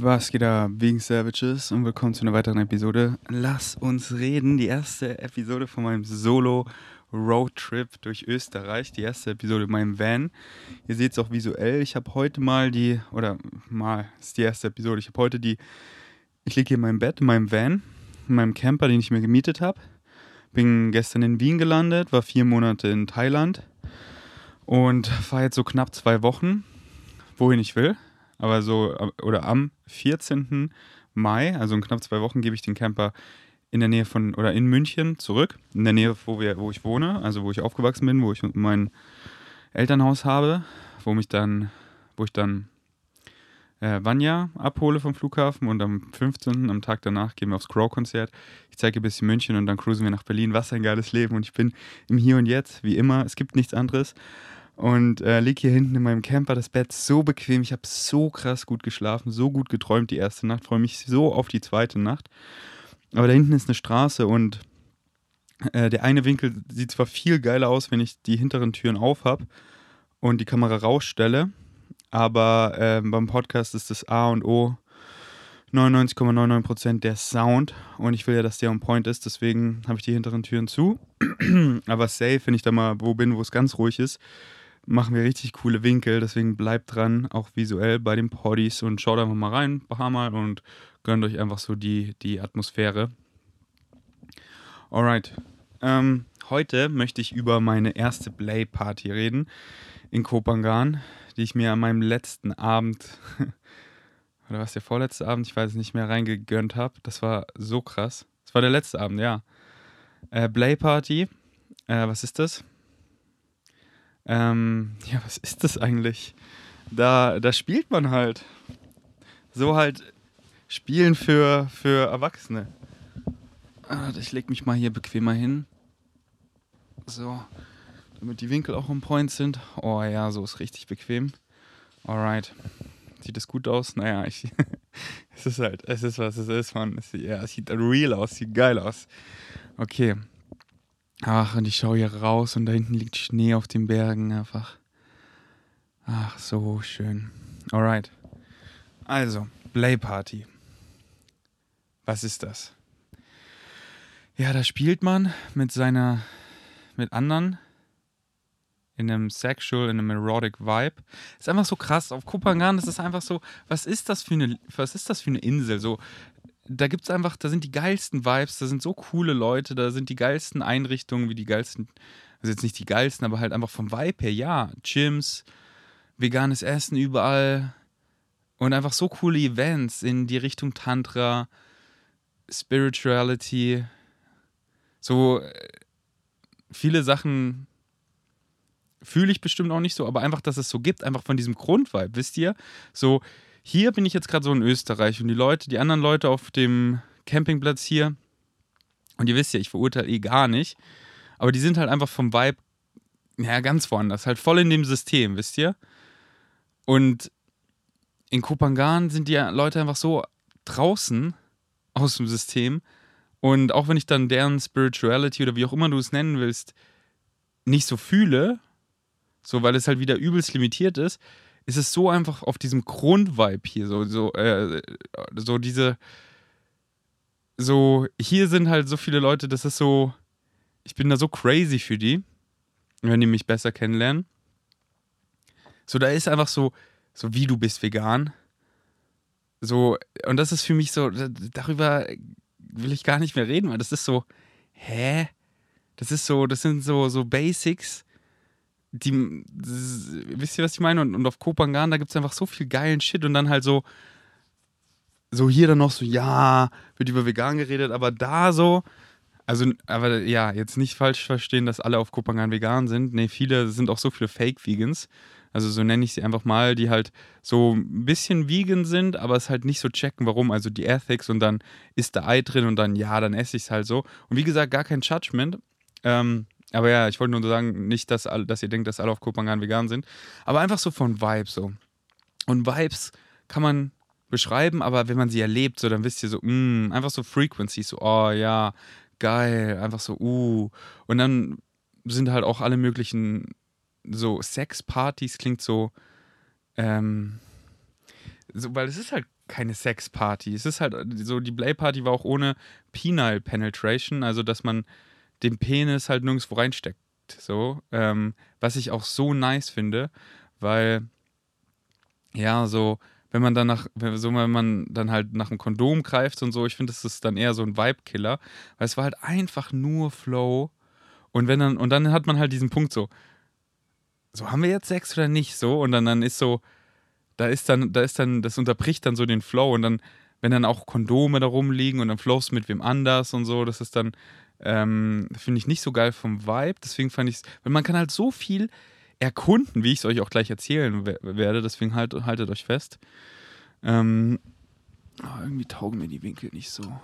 Was geht da, Wegen Savages und willkommen zu einer weiteren Episode. Lass uns reden. Die erste Episode von meinem Solo Roadtrip durch Österreich. Die erste Episode in meinem Van. Ihr seht es auch visuell. Ich habe heute mal die, oder mal, ist die erste Episode. Ich habe heute die, ich liege hier in meinem Bett, in meinem Van, in meinem Camper, den ich mir gemietet habe. Bin gestern in Wien gelandet, war vier Monate in Thailand und fahre jetzt so knapp zwei Wochen, wohin ich will aber so, oder am 14. Mai, also in knapp zwei Wochen, gebe ich den Camper in der Nähe von, oder in München zurück, in der Nähe, wo, wir, wo ich wohne, also wo ich aufgewachsen bin, wo ich mein Elternhaus habe, wo mich dann, wo ich dann äh, Vanya abhole vom Flughafen und am 15. am Tag danach gehen wir aufs Crow-Konzert. Ich zeige ein bisschen München und dann cruisen wir nach Berlin. Was ein geiles Leben und ich bin im Hier und Jetzt, wie immer. Es gibt nichts anderes und äh, liege hier hinten in meinem Camper, das Bett so bequem. Ich habe so krass gut geschlafen, so gut geträumt die erste Nacht. Freue mich so auf die zweite Nacht. Aber da hinten ist eine Straße und äh, der eine Winkel sieht zwar viel geiler aus, wenn ich die hinteren Türen auf habe und die Kamera rausstelle, aber äh, beim Podcast ist das A und O 99,99% der Sound und ich will ja, dass der on point ist, deswegen habe ich die hinteren Türen zu. aber safe, wenn ich da mal wo bin, wo es ganz ruhig ist, machen wir richtig coole Winkel. Deswegen bleibt dran, auch visuell bei den Poddies und schaut einfach mal rein, ein paar Mal und gönnt euch einfach so die, die Atmosphäre. Alright. Ähm, heute möchte ich über meine erste Play-Party reden in Kopangan, die ich mir an meinem letzten Abend, oder was der vorletzte Abend, ich weiß es nicht mehr, reingegönnt habe. Das war so krass. Das war der letzte Abend, ja. Äh, Play-Party. Äh, was ist das? Ähm, ja, was ist das eigentlich? Da, da spielt man halt. So halt Spielen für, für Erwachsene. Ah, ich leg mich mal hier bequemer hin. So, damit die Winkel auch on point sind. Oh ja, so ist richtig bequem. Alright. Sieht das gut aus? Naja, ich. es ist halt, es ist was es ist, man. Es, ja, es sieht real aus, sieht geil aus. Okay. Ach, und ich schaue hier raus und da hinten liegt Schnee auf den Bergen einfach. Ach, so schön. Alright. Also, Play Party. Was ist das? Ja, da spielt man mit seiner, mit anderen in einem sexual, in einem erotic Vibe. Ist einfach so krass. Auf Kupangan ist es einfach so, was ist das für eine, was ist das für eine Insel? So, da gibt es einfach, da sind die geilsten Vibes, da sind so coole Leute, da sind die geilsten Einrichtungen, wie die geilsten, also jetzt nicht die geilsten, aber halt einfach vom Vibe her, ja, Gyms, veganes Essen überall und einfach so coole Events in die Richtung Tantra, Spirituality, so äh, viele Sachen fühle ich bestimmt auch nicht so, aber einfach, dass es so gibt, einfach von diesem Grundvibe, wisst ihr? So, hier bin ich jetzt gerade so in Österreich und die Leute, die anderen Leute auf dem Campingplatz hier, und ihr wisst ja, ich verurteile eh gar nicht, aber die sind halt einfach vom Vibe, ja, ganz woanders, halt voll in dem System, wisst ihr? Und in Kopangan sind die Leute einfach so draußen aus dem System. Und auch wenn ich dann deren Spirituality oder wie auch immer du es nennen willst, nicht so fühle, so weil es halt wieder übelst limitiert ist, ist es so einfach auf diesem Grundvibe hier, so, so, äh, so diese, so, hier sind halt so viele Leute, das ist so, ich bin da so crazy für die, wenn die mich besser kennenlernen. So, da ist einfach so, so wie du bist vegan. So, und das ist für mich so, darüber will ich gar nicht mehr reden, weil das ist so, hä? Das ist so, das sind so, so Basics, die, wisst ihr, was ich meine? Und, und auf Kopangan, da gibt es einfach so viel geilen Shit und dann halt so, so hier dann noch so, ja, wird über vegan geredet, aber da so, also, aber ja, jetzt nicht falsch verstehen, dass alle auf Kopangan vegan sind. Nee, viele sind auch so viele Fake-Vegans. Also so nenne ich sie einfach mal, die halt so ein bisschen vegan sind, aber es halt nicht so checken, warum. Also die Ethics und dann ist da Ei drin und dann, ja, dann esse ich es halt so. Und wie gesagt, gar kein Judgment. Ähm, aber ja, ich wollte nur sagen, nicht, dass, alle, dass ihr denkt, dass alle auf Kopangan vegan sind, aber einfach so von Vibes so. Und Vibes kann man beschreiben, aber wenn man sie erlebt, so dann wisst ihr so, mm, einfach so Frequencies, so, oh ja, geil, einfach so, uh. Und dann sind halt auch alle möglichen so Sexpartys, klingt so, ähm, so, weil es ist halt keine Sexparty. Es ist halt so, die Play-Party war auch ohne Penile Penetration, also dass man den Penis halt nirgendwo reinsteckt. So, ähm, was ich auch so nice finde, weil ja, so, wenn man dann nach, so wenn man dann halt nach einem Kondom greift und so, ich finde, das ist dann eher so ein Vibe-Killer, weil es war halt einfach nur Flow. Und wenn dann, und dann hat man halt diesen Punkt so, so haben wir jetzt Sex oder nicht so? Und dann, dann ist so, da ist dann, da ist dann, das unterbricht dann so den Flow und dann, wenn dann auch Kondome da rumliegen und dann flowst du mit wem anders und so, das ist dann, ähm, finde ich nicht so geil vom Vibe. Deswegen fand ich es, weil man kann halt so viel erkunden, wie ich es euch auch gleich erzählen werde. Deswegen halt, haltet euch fest. Ähm, oh, irgendwie taugen mir die Winkel nicht so.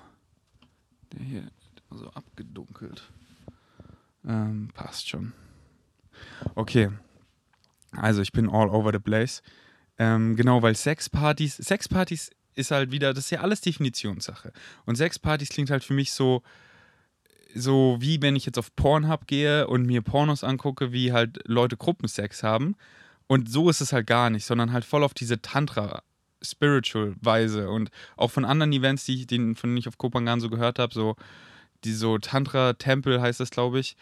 Der hier so abgedunkelt. Ähm, passt schon. Okay. Also ich bin all over the place. Ähm, genau, weil Sexpartys, Sexpartys ist halt wieder, das ist ja alles Definitionssache. Und Sexpartys klingt halt für mich so, so wie wenn ich jetzt auf Pornhub gehe und mir Pornos angucke, wie halt Leute Gruppensex haben. Und so ist es halt gar nicht, sondern halt voll auf diese Tantra spiritual Weise und auch von anderen Events, die ich, den, von denen ich auf Kopangan so gehört habe, so die so Tantra Tempel heißt das, glaube ich.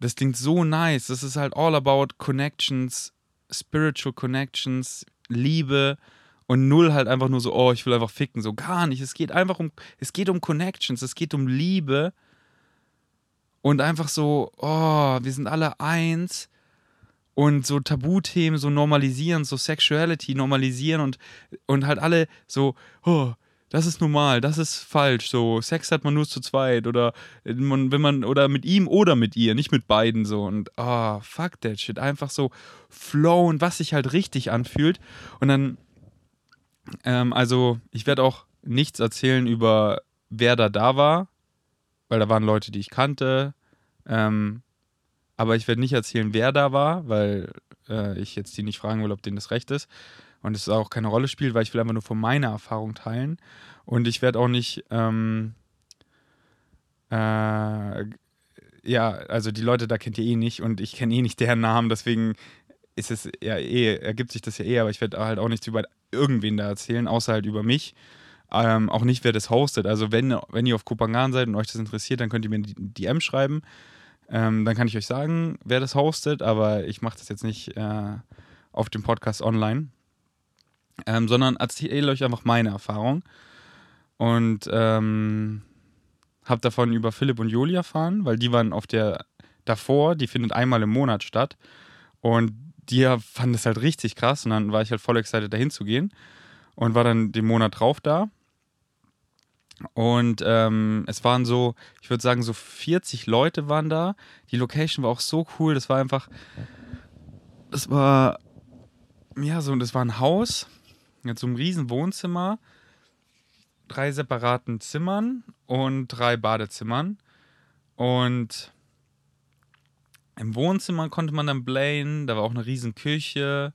Das klingt so nice. Das ist halt all about connections, spiritual connections, Liebe und null halt einfach nur so, oh, ich will einfach ficken, so gar nicht. Es geht einfach um, es geht um Connections, es geht um Liebe und einfach so, oh, wir sind alle eins. Und so Tabuthemen so normalisieren, so Sexuality normalisieren und, und halt alle so, oh, das ist normal, das ist falsch, so Sex hat man nur zu zweit oder man, wenn man oder mit ihm oder mit ihr, nicht mit beiden so. Und oh, fuck that shit, einfach so flowen, was sich halt richtig anfühlt. Und dann ähm, also ich werde auch nichts erzählen über wer da da war, weil da waren Leute, die ich kannte. Ähm, aber ich werde nicht erzählen, wer da war, weil äh, ich jetzt die nicht fragen will, ob denen das recht ist. Und es auch keine Rolle spielt, weil ich will einfach nur von meiner Erfahrung teilen. Und ich werde auch nicht, ähm, äh, ja, also die Leute da kennt ihr eh nicht und ich kenne eh nicht deren Namen, deswegen ist es ja eh, ergibt sich das ja eh, aber ich werde halt auch nichts über irgendwen da erzählen, außer halt über mich. Ähm, auch nicht, wer das hostet. Also wenn, wenn ihr auf Kopangan seid und euch das interessiert, dann könnt ihr mir die DM schreiben. Ähm, dann kann ich euch sagen, wer das hostet, aber ich mache das jetzt nicht äh, auf dem Podcast online, ähm, sondern erzähle euch einfach meine Erfahrung. Und ähm, habe davon über Philipp und Juli erfahren, weil die waren auf der davor, die findet einmal im Monat statt. Und die fanden das halt richtig krass und dann war ich halt voll excited, dahin zu gehen und war dann den Monat drauf da. Und ähm, es waren so, ich würde sagen, so 40 Leute waren da. Die Location war auch so cool. Das war einfach, das war, ja, so, das war ein Haus mit so einem riesen Wohnzimmer, drei separaten Zimmern und drei Badezimmern. Und im Wohnzimmer konnte man dann blayen, da war auch eine riesen Küche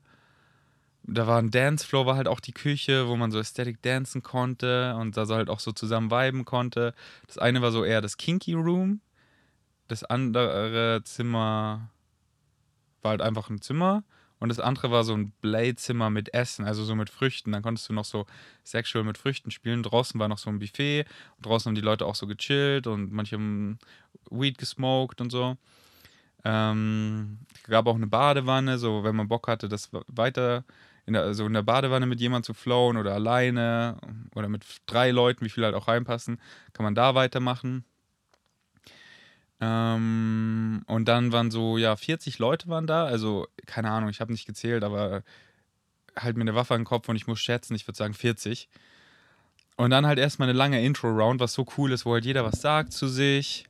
da war ein Dancefloor, war halt auch die Küche, wo man so Aesthetic dancen konnte und da so halt auch so zusammen viben konnte. Das eine war so eher das Kinky Room. Das andere Zimmer war halt einfach ein Zimmer. Und das andere war so ein Blade-Zimmer mit Essen, also so mit Früchten. Dann konntest du noch so sexual mit Früchten spielen. Draußen war noch so ein Buffet. Und draußen haben die Leute auch so gechillt und manche haben Weed gesmoked und so. Ähm, gab auch eine Badewanne, so wenn man Bock hatte, das weiter in der, also in der Badewanne mit jemandem zu flowen oder alleine oder mit drei Leuten, wie viele halt auch reinpassen, kann man da weitermachen. Ähm, und dann waren so, ja, 40 Leute waren da, also keine Ahnung, ich habe nicht gezählt, aber halt mir eine Waffe den Kopf und ich muss schätzen, ich würde sagen 40. Und dann halt erstmal eine lange Intro-Round, was so cool ist, wo halt jeder was sagt zu sich.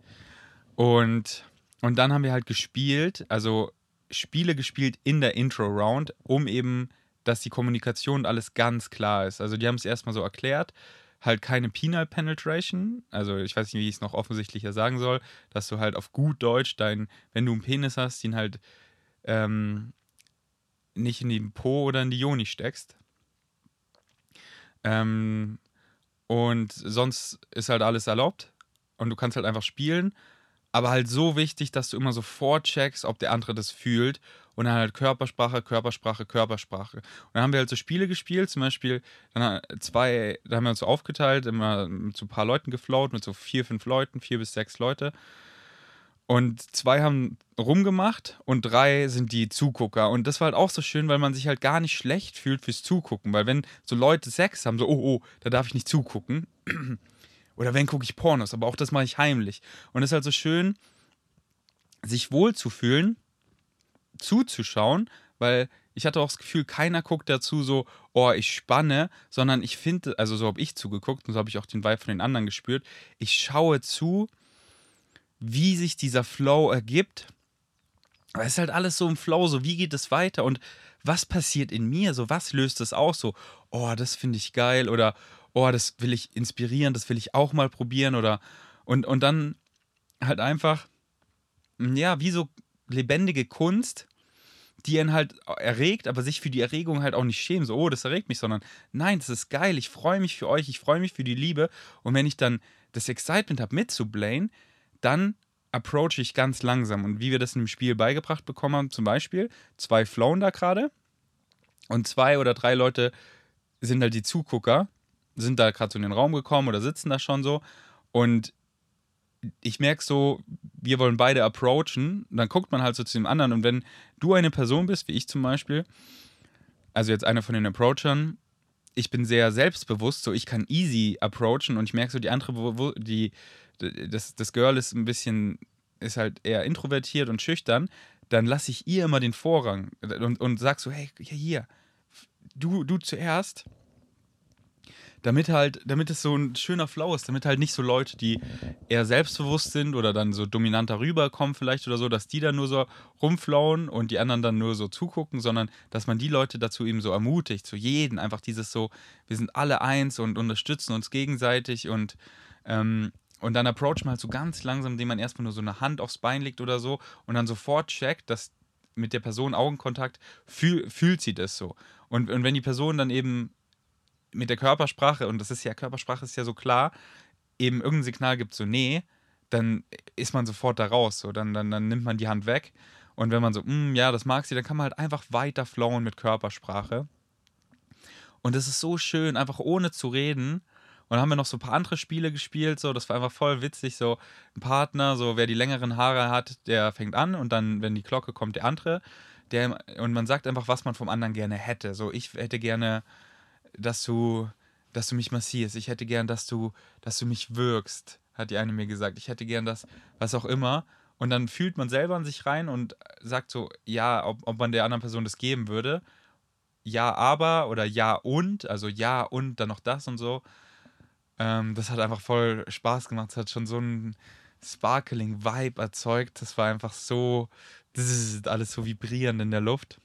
Und, und dann haben wir halt gespielt, also Spiele gespielt in der Intro-Round, um eben dass die Kommunikation alles ganz klar ist. Also die haben es erstmal so erklärt, halt keine Penal Penetration, also ich weiß nicht, wie ich es noch offensichtlicher sagen soll, dass du halt auf gut Deutsch dein, wenn du einen Penis hast, den halt ähm, nicht in den Po oder in die Joni steckst. Ähm, und sonst ist halt alles erlaubt und du kannst halt einfach spielen, aber halt so wichtig, dass du immer sofort checkst, ob der andere das fühlt und dann halt Körpersprache, Körpersprache, Körpersprache. Und dann haben wir halt so Spiele gespielt, zum Beispiel, dann zwei, da haben wir uns so aufgeteilt, immer mit so ein paar Leuten geflaut, mit so vier, fünf Leuten, vier bis sechs Leute. Und zwei haben rumgemacht und drei sind die Zugucker. Und das war halt auch so schön, weil man sich halt gar nicht schlecht fühlt fürs Zugucken. Weil wenn so Leute Sex haben, so, oh, oh, da darf ich nicht zugucken. Oder wenn gucke ich Pornos, aber auch das mache ich heimlich. Und es ist halt so schön, sich wohlzufühlen, zuzuschauen, weil ich hatte auch das Gefühl, keiner guckt dazu so, oh, ich spanne, sondern ich finde, also so habe ich zugeguckt und so habe ich auch den Vibe von den anderen gespürt. Ich schaue zu, wie sich dieser Flow ergibt. Aber es ist halt alles so im Flow, so wie geht es weiter und was passiert in mir, so was löst es aus, so, oh, das finde ich geil oder oh, das will ich inspirieren, das will ich auch mal probieren oder und, und dann halt einfach, ja, wie so lebendige Kunst, die ihn halt erregt, aber sich für die Erregung halt auch nicht schämen, so, oh, das erregt mich, sondern nein, das ist geil, ich freue mich für euch, ich freue mich für die Liebe und wenn ich dann das Excitement habe mitzublayen, dann approach ich ganz langsam. Und wie wir das dem Spiel beigebracht bekommen haben, zum Beispiel, zwei flown da gerade und zwei oder drei Leute sind halt die Zugucker, sind da gerade so in den Raum gekommen oder sitzen da schon so. Und ich merke so, wir wollen beide approachen. Dann guckt man halt so zu dem anderen. Und wenn du eine Person bist, wie ich zum Beispiel, also jetzt einer von den Approachern, ich bin sehr selbstbewusst, so ich kann easy approachen und ich merke so, die andere, die, das, das Girl ist ein bisschen, ist halt eher introvertiert und schüchtern, dann lasse ich ihr immer den Vorrang und, und sag so, hey, hier, du, du zuerst. Damit halt, damit es so ein schöner Flow ist, damit halt nicht so Leute, die eher selbstbewusst sind oder dann so dominanter rüberkommen vielleicht oder so, dass die dann nur so rumflauen und die anderen dann nur so zugucken, sondern dass man die Leute dazu eben so ermutigt, zu jeden, einfach dieses so, wir sind alle eins und unterstützen uns gegenseitig und ähm, und dann approach man halt so ganz langsam, indem man erstmal nur so eine Hand aufs Bein legt oder so und dann sofort checkt, dass mit der Person Augenkontakt fühl, fühlt sie das so. Und, und wenn die Person dann eben mit der Körpersprache, und das ist ja, Körpersprache ist ja so klar, eben irgendein Signal gibt, so nee, dann ist man sofort da raus. So, dann, dann, dann nimmt man die Hand weg. Und wenn man so, mm, ja, das mag sie, dann kann man halt einfach weiter flowen mit Körpersprache. Und es ist so schön, einfach ohne zu reden, und dann haben wir noch so ein paar andere Spiele gespielt, so, das war einfach voll witzig, so ein Partner, so wer die längeren Haare hat, der fängt an und dann, wenn die Glocke kommt, der andere. Der, und man sagt einfach, was man vom anderen gerne hätte. So, ich hätte gerne, dass du, dass du mich massierst. Ich hätte gern, dass du, dass du mich wirkst, hat die eine mir gesagt. Ich hätte gern das, was auch immer. Und dann fühlt man selber an sich rein und sagt so, ja, ob, ob man der anderen Person das geben würde. Ja, aber oder ja und, also ja und dann noch das und so. Ähm, das hat einfach voll Spaß gemacht. Es hat schon so einen sparkling Vibe erzeugt. Das war einfach so, das ist alles so vibrierend in der Luft.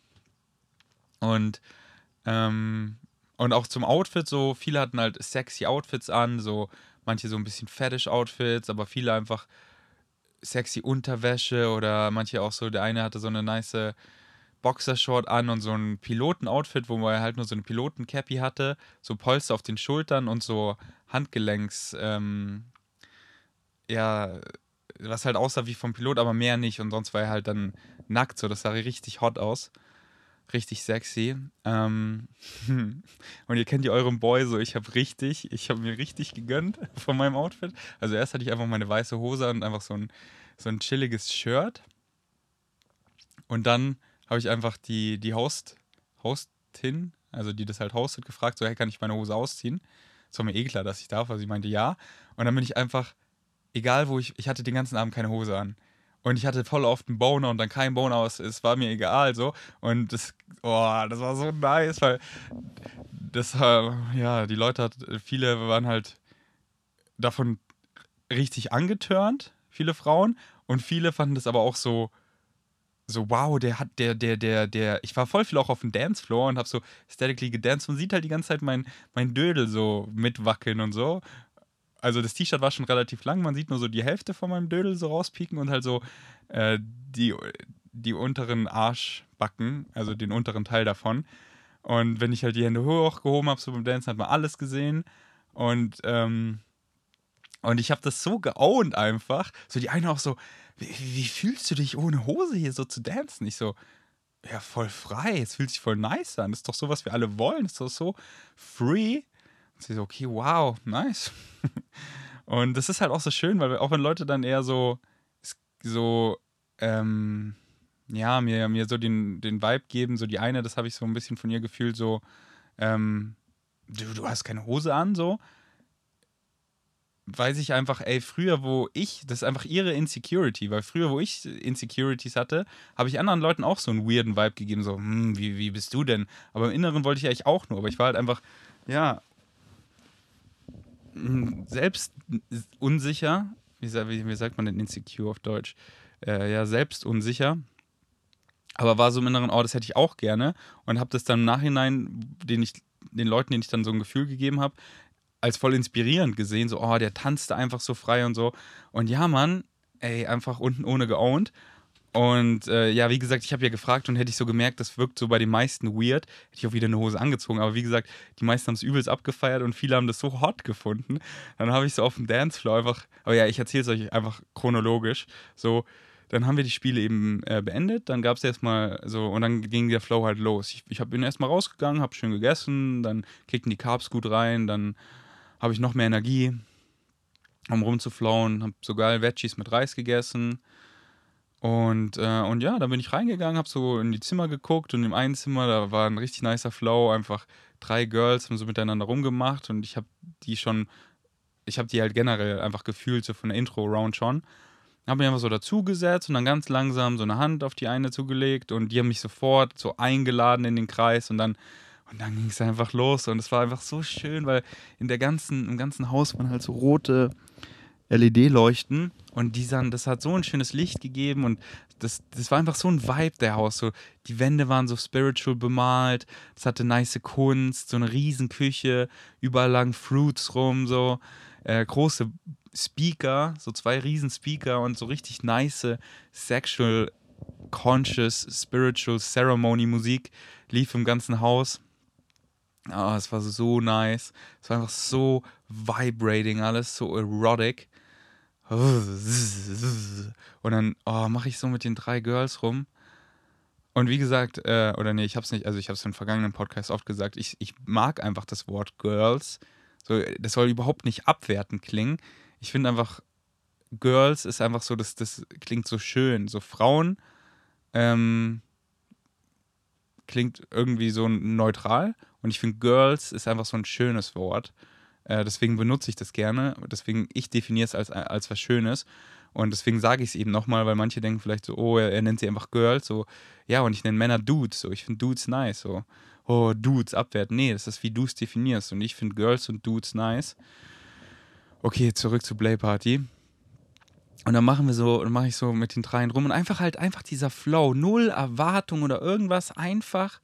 Und, ähm, und auch zum Outfit, so viele hatten halt sexy Outfits an, so manche so ein bisschen Fetish-Outfits, aber viele einfach sexy Unterwäsche oder manche auch so, der eine hatte so eine nice Boxershort an und so ein Pilotenoutfit, wo er halt nur so eine Pilotencappy hatte, so Polster auf den Schultern und so Handgelenks, ähm, ja, was halt aussah wie vom Pilot, aber mehr nicht. Und sonst war er halt dann nackt, so das sah richtig hot aus. Richtig sexy. Ähm, und ihr kennt ja euren Boy so, ich habe richtig, ich habe mir richtig gegönnt von meinem Outfit. Also erst hatte ich einfach meine weiße Hose und einfach so ein, so ein chilliges Shirt. Und dann habe ich einfach die, die Host, Hostin, also die das halt hostet, gefragt, so, hey, kann ich meine Hose ausziehen? Es war mir eh klar, dass ich darf, also sie meinte ja. Und dann bin ich einfach, egal wo ich, ich hatte den ganzen Abend keine Hose an. Und ich hatte voll oft einen Boner und dann keinen Boner aus. Es war mir egal so. Und das, oh, das war so nice, weil das, ja, die Leute viele waren halt davon richtig angetörnt, viele Frauen. Und viele fanden das aber auch so, so, wow, der hat, der, der, der, der, ich war voll viel auch auf dem Dancefloor und hab so statically gedanced und sieht halt die ganze Zeit mein, mein Dödel so mitwackeln und so. Also das T-Shirt war schon relativ lang, man sieht nur so die Hälfte von meinem Dödel so rauspieken und halt so äh, die, die unteren Arschbacken, also den unteren Teil davon. Und wenn ich halt die Hände hochgehoben habe, so beim Dancen, hat man alles gesehen. Und, ähm, und ich habe das so geowned einfach. So die eine auch so, wie, wie, fühlst du dich ohne Hose hier so zu dancen? Ich so, ja, voll frei. Es fühlt sich voll nice an. Das ist doch so, was wir alle wollen. Das ist doch so free. Sie so, okay, wow, nice. und das ist halt auch so schön, weil auch wenn Leute dann eher so, so, ähm, ja, mir, mir so den, den Vibe geben, so die eine, das habe ich so ein bisschen von ihr gefühlt, so, ähm, du, du hast keine Hose an, so weiß ich einfach, ey, früher, wo ich, das ist einfach ihre Insecurity, weil früher, wo ich Insecurities hatte, habe ich anderen Leuten auch so einen weirden Vibe gegeben, so, hm, wie, wie bist du denn? Aber im Inneren wollte ich eigentlich auch nur, aber ich war halt einfach, ja, selbst unsicher, wie, wie, sagt man denn insecure auf Deutsch? Äh, ja, selbst unsicher. Aber war so im Inneren, oh, das hätte ich auch gerne. Und habe das dann im Nachhinein, den ich, den Leuten, denen ich dann so ein Gefühl gegeben habe, als voll inspirierend gesehen. So, oh, der tanzte einfach so frei und so. Und ja, Mann, ey, einfach unten ohne geowned. Und äh, ja, wie gesagt, ich habe ja gefragt und hätte ich so gemerkt, das wirkt so bei den meisten weird, hätte ich auch wieder eine Hose angezogen. Aber wie gesagt, die meisten haben es übelst abgefeiert und viele haben das so hot gefunden. Dann habe ich so auf dem Dancefloor einfach, aber ja, ich erzähle es euch einfach chronologisch. So, dann haben wir die Spiele eben äh, beendet. Dann gab es erstmal so, und dann ging der Flow halt los. Ich, ich hab, bin erstmal rausgegangen, habe schön gegessen, dann kickten die Carbs gut rein, dann habe ich noch mehr Energie, um rumzuflauen. Habe sogar Veggies mit Reis gegessen. Und, äh, und ja, dann bin ich reingegangen, habe so in die Zimmer geguckt und im einen Zimmer, da war ein richtig nicer Flow, einfach drei Girls haben so miteinander rumgemacht und ich habe die schon, ich habe die halt generell einfach gefühlt, so von der Intro-Round schon. Habe mich einfach so dazugesetzt und dann ganz langsam so eine Hand auf die eine zugelegt und die haben mich sofort so eingeladen in den Kreis und dann und dann ging es einfach los und es war einfach so schön, weil in der ganzen, im ganzen Haus waren halt so rote LED-Leuchten und die dann, das hat so ein schönes Licht gegeben und das, das war einfach so ein Vibe der Haus. So, die Wände waren so spiritual bemalt, es hatte nice Kunst, so eine riesen Küche, überall lagen Fruits rum, so äh, große Speaker, so zwei riesen Speaker und so richtig nice sexual conscious spiritual ceremony Musik lief im ganzen Haus. Oh, es war so nice. Es war einfach so vibrating, alles so erotic. Und dann oh, mache ich so mit den drei Girls rum. Und wie gesagt, äh, oder nee, ich habe es nicht, also ich habe es im vergangenen Podcast oft gesagt, ich, ich mag einfach das Wort Girls. So, das soll überhaupt nicht abwertend klingen. Ich finde einfach, Girls ist einfach so, das, das klingt so schön. So Frauen ähm, klingt irgendwie so neutral. Und ich finde, Girls ist einfach so ein schönes Wort. Äh, deswegen benutze ich das gerne. Deswegen, ich definiere es als, als was Schönes. Und deswegen sage ich es eben nochmal, weil manche denken vielleicht so, oh, er, er, nennt sie einfach Girls. So, ja, und ich nenne Männer Dudes. So, ich finde Dudes nice. So, oh, Dudes abwerten. Nee, das ist wie du es definierst. Und ich finde Girls und Dudes nice. Okay, zurück zu Play Party. Und dann machen wir so, dann mache ich so mit den dreien rum und einfach halt einfach dieser Flow, null Erwartung oder irgendwas, einfach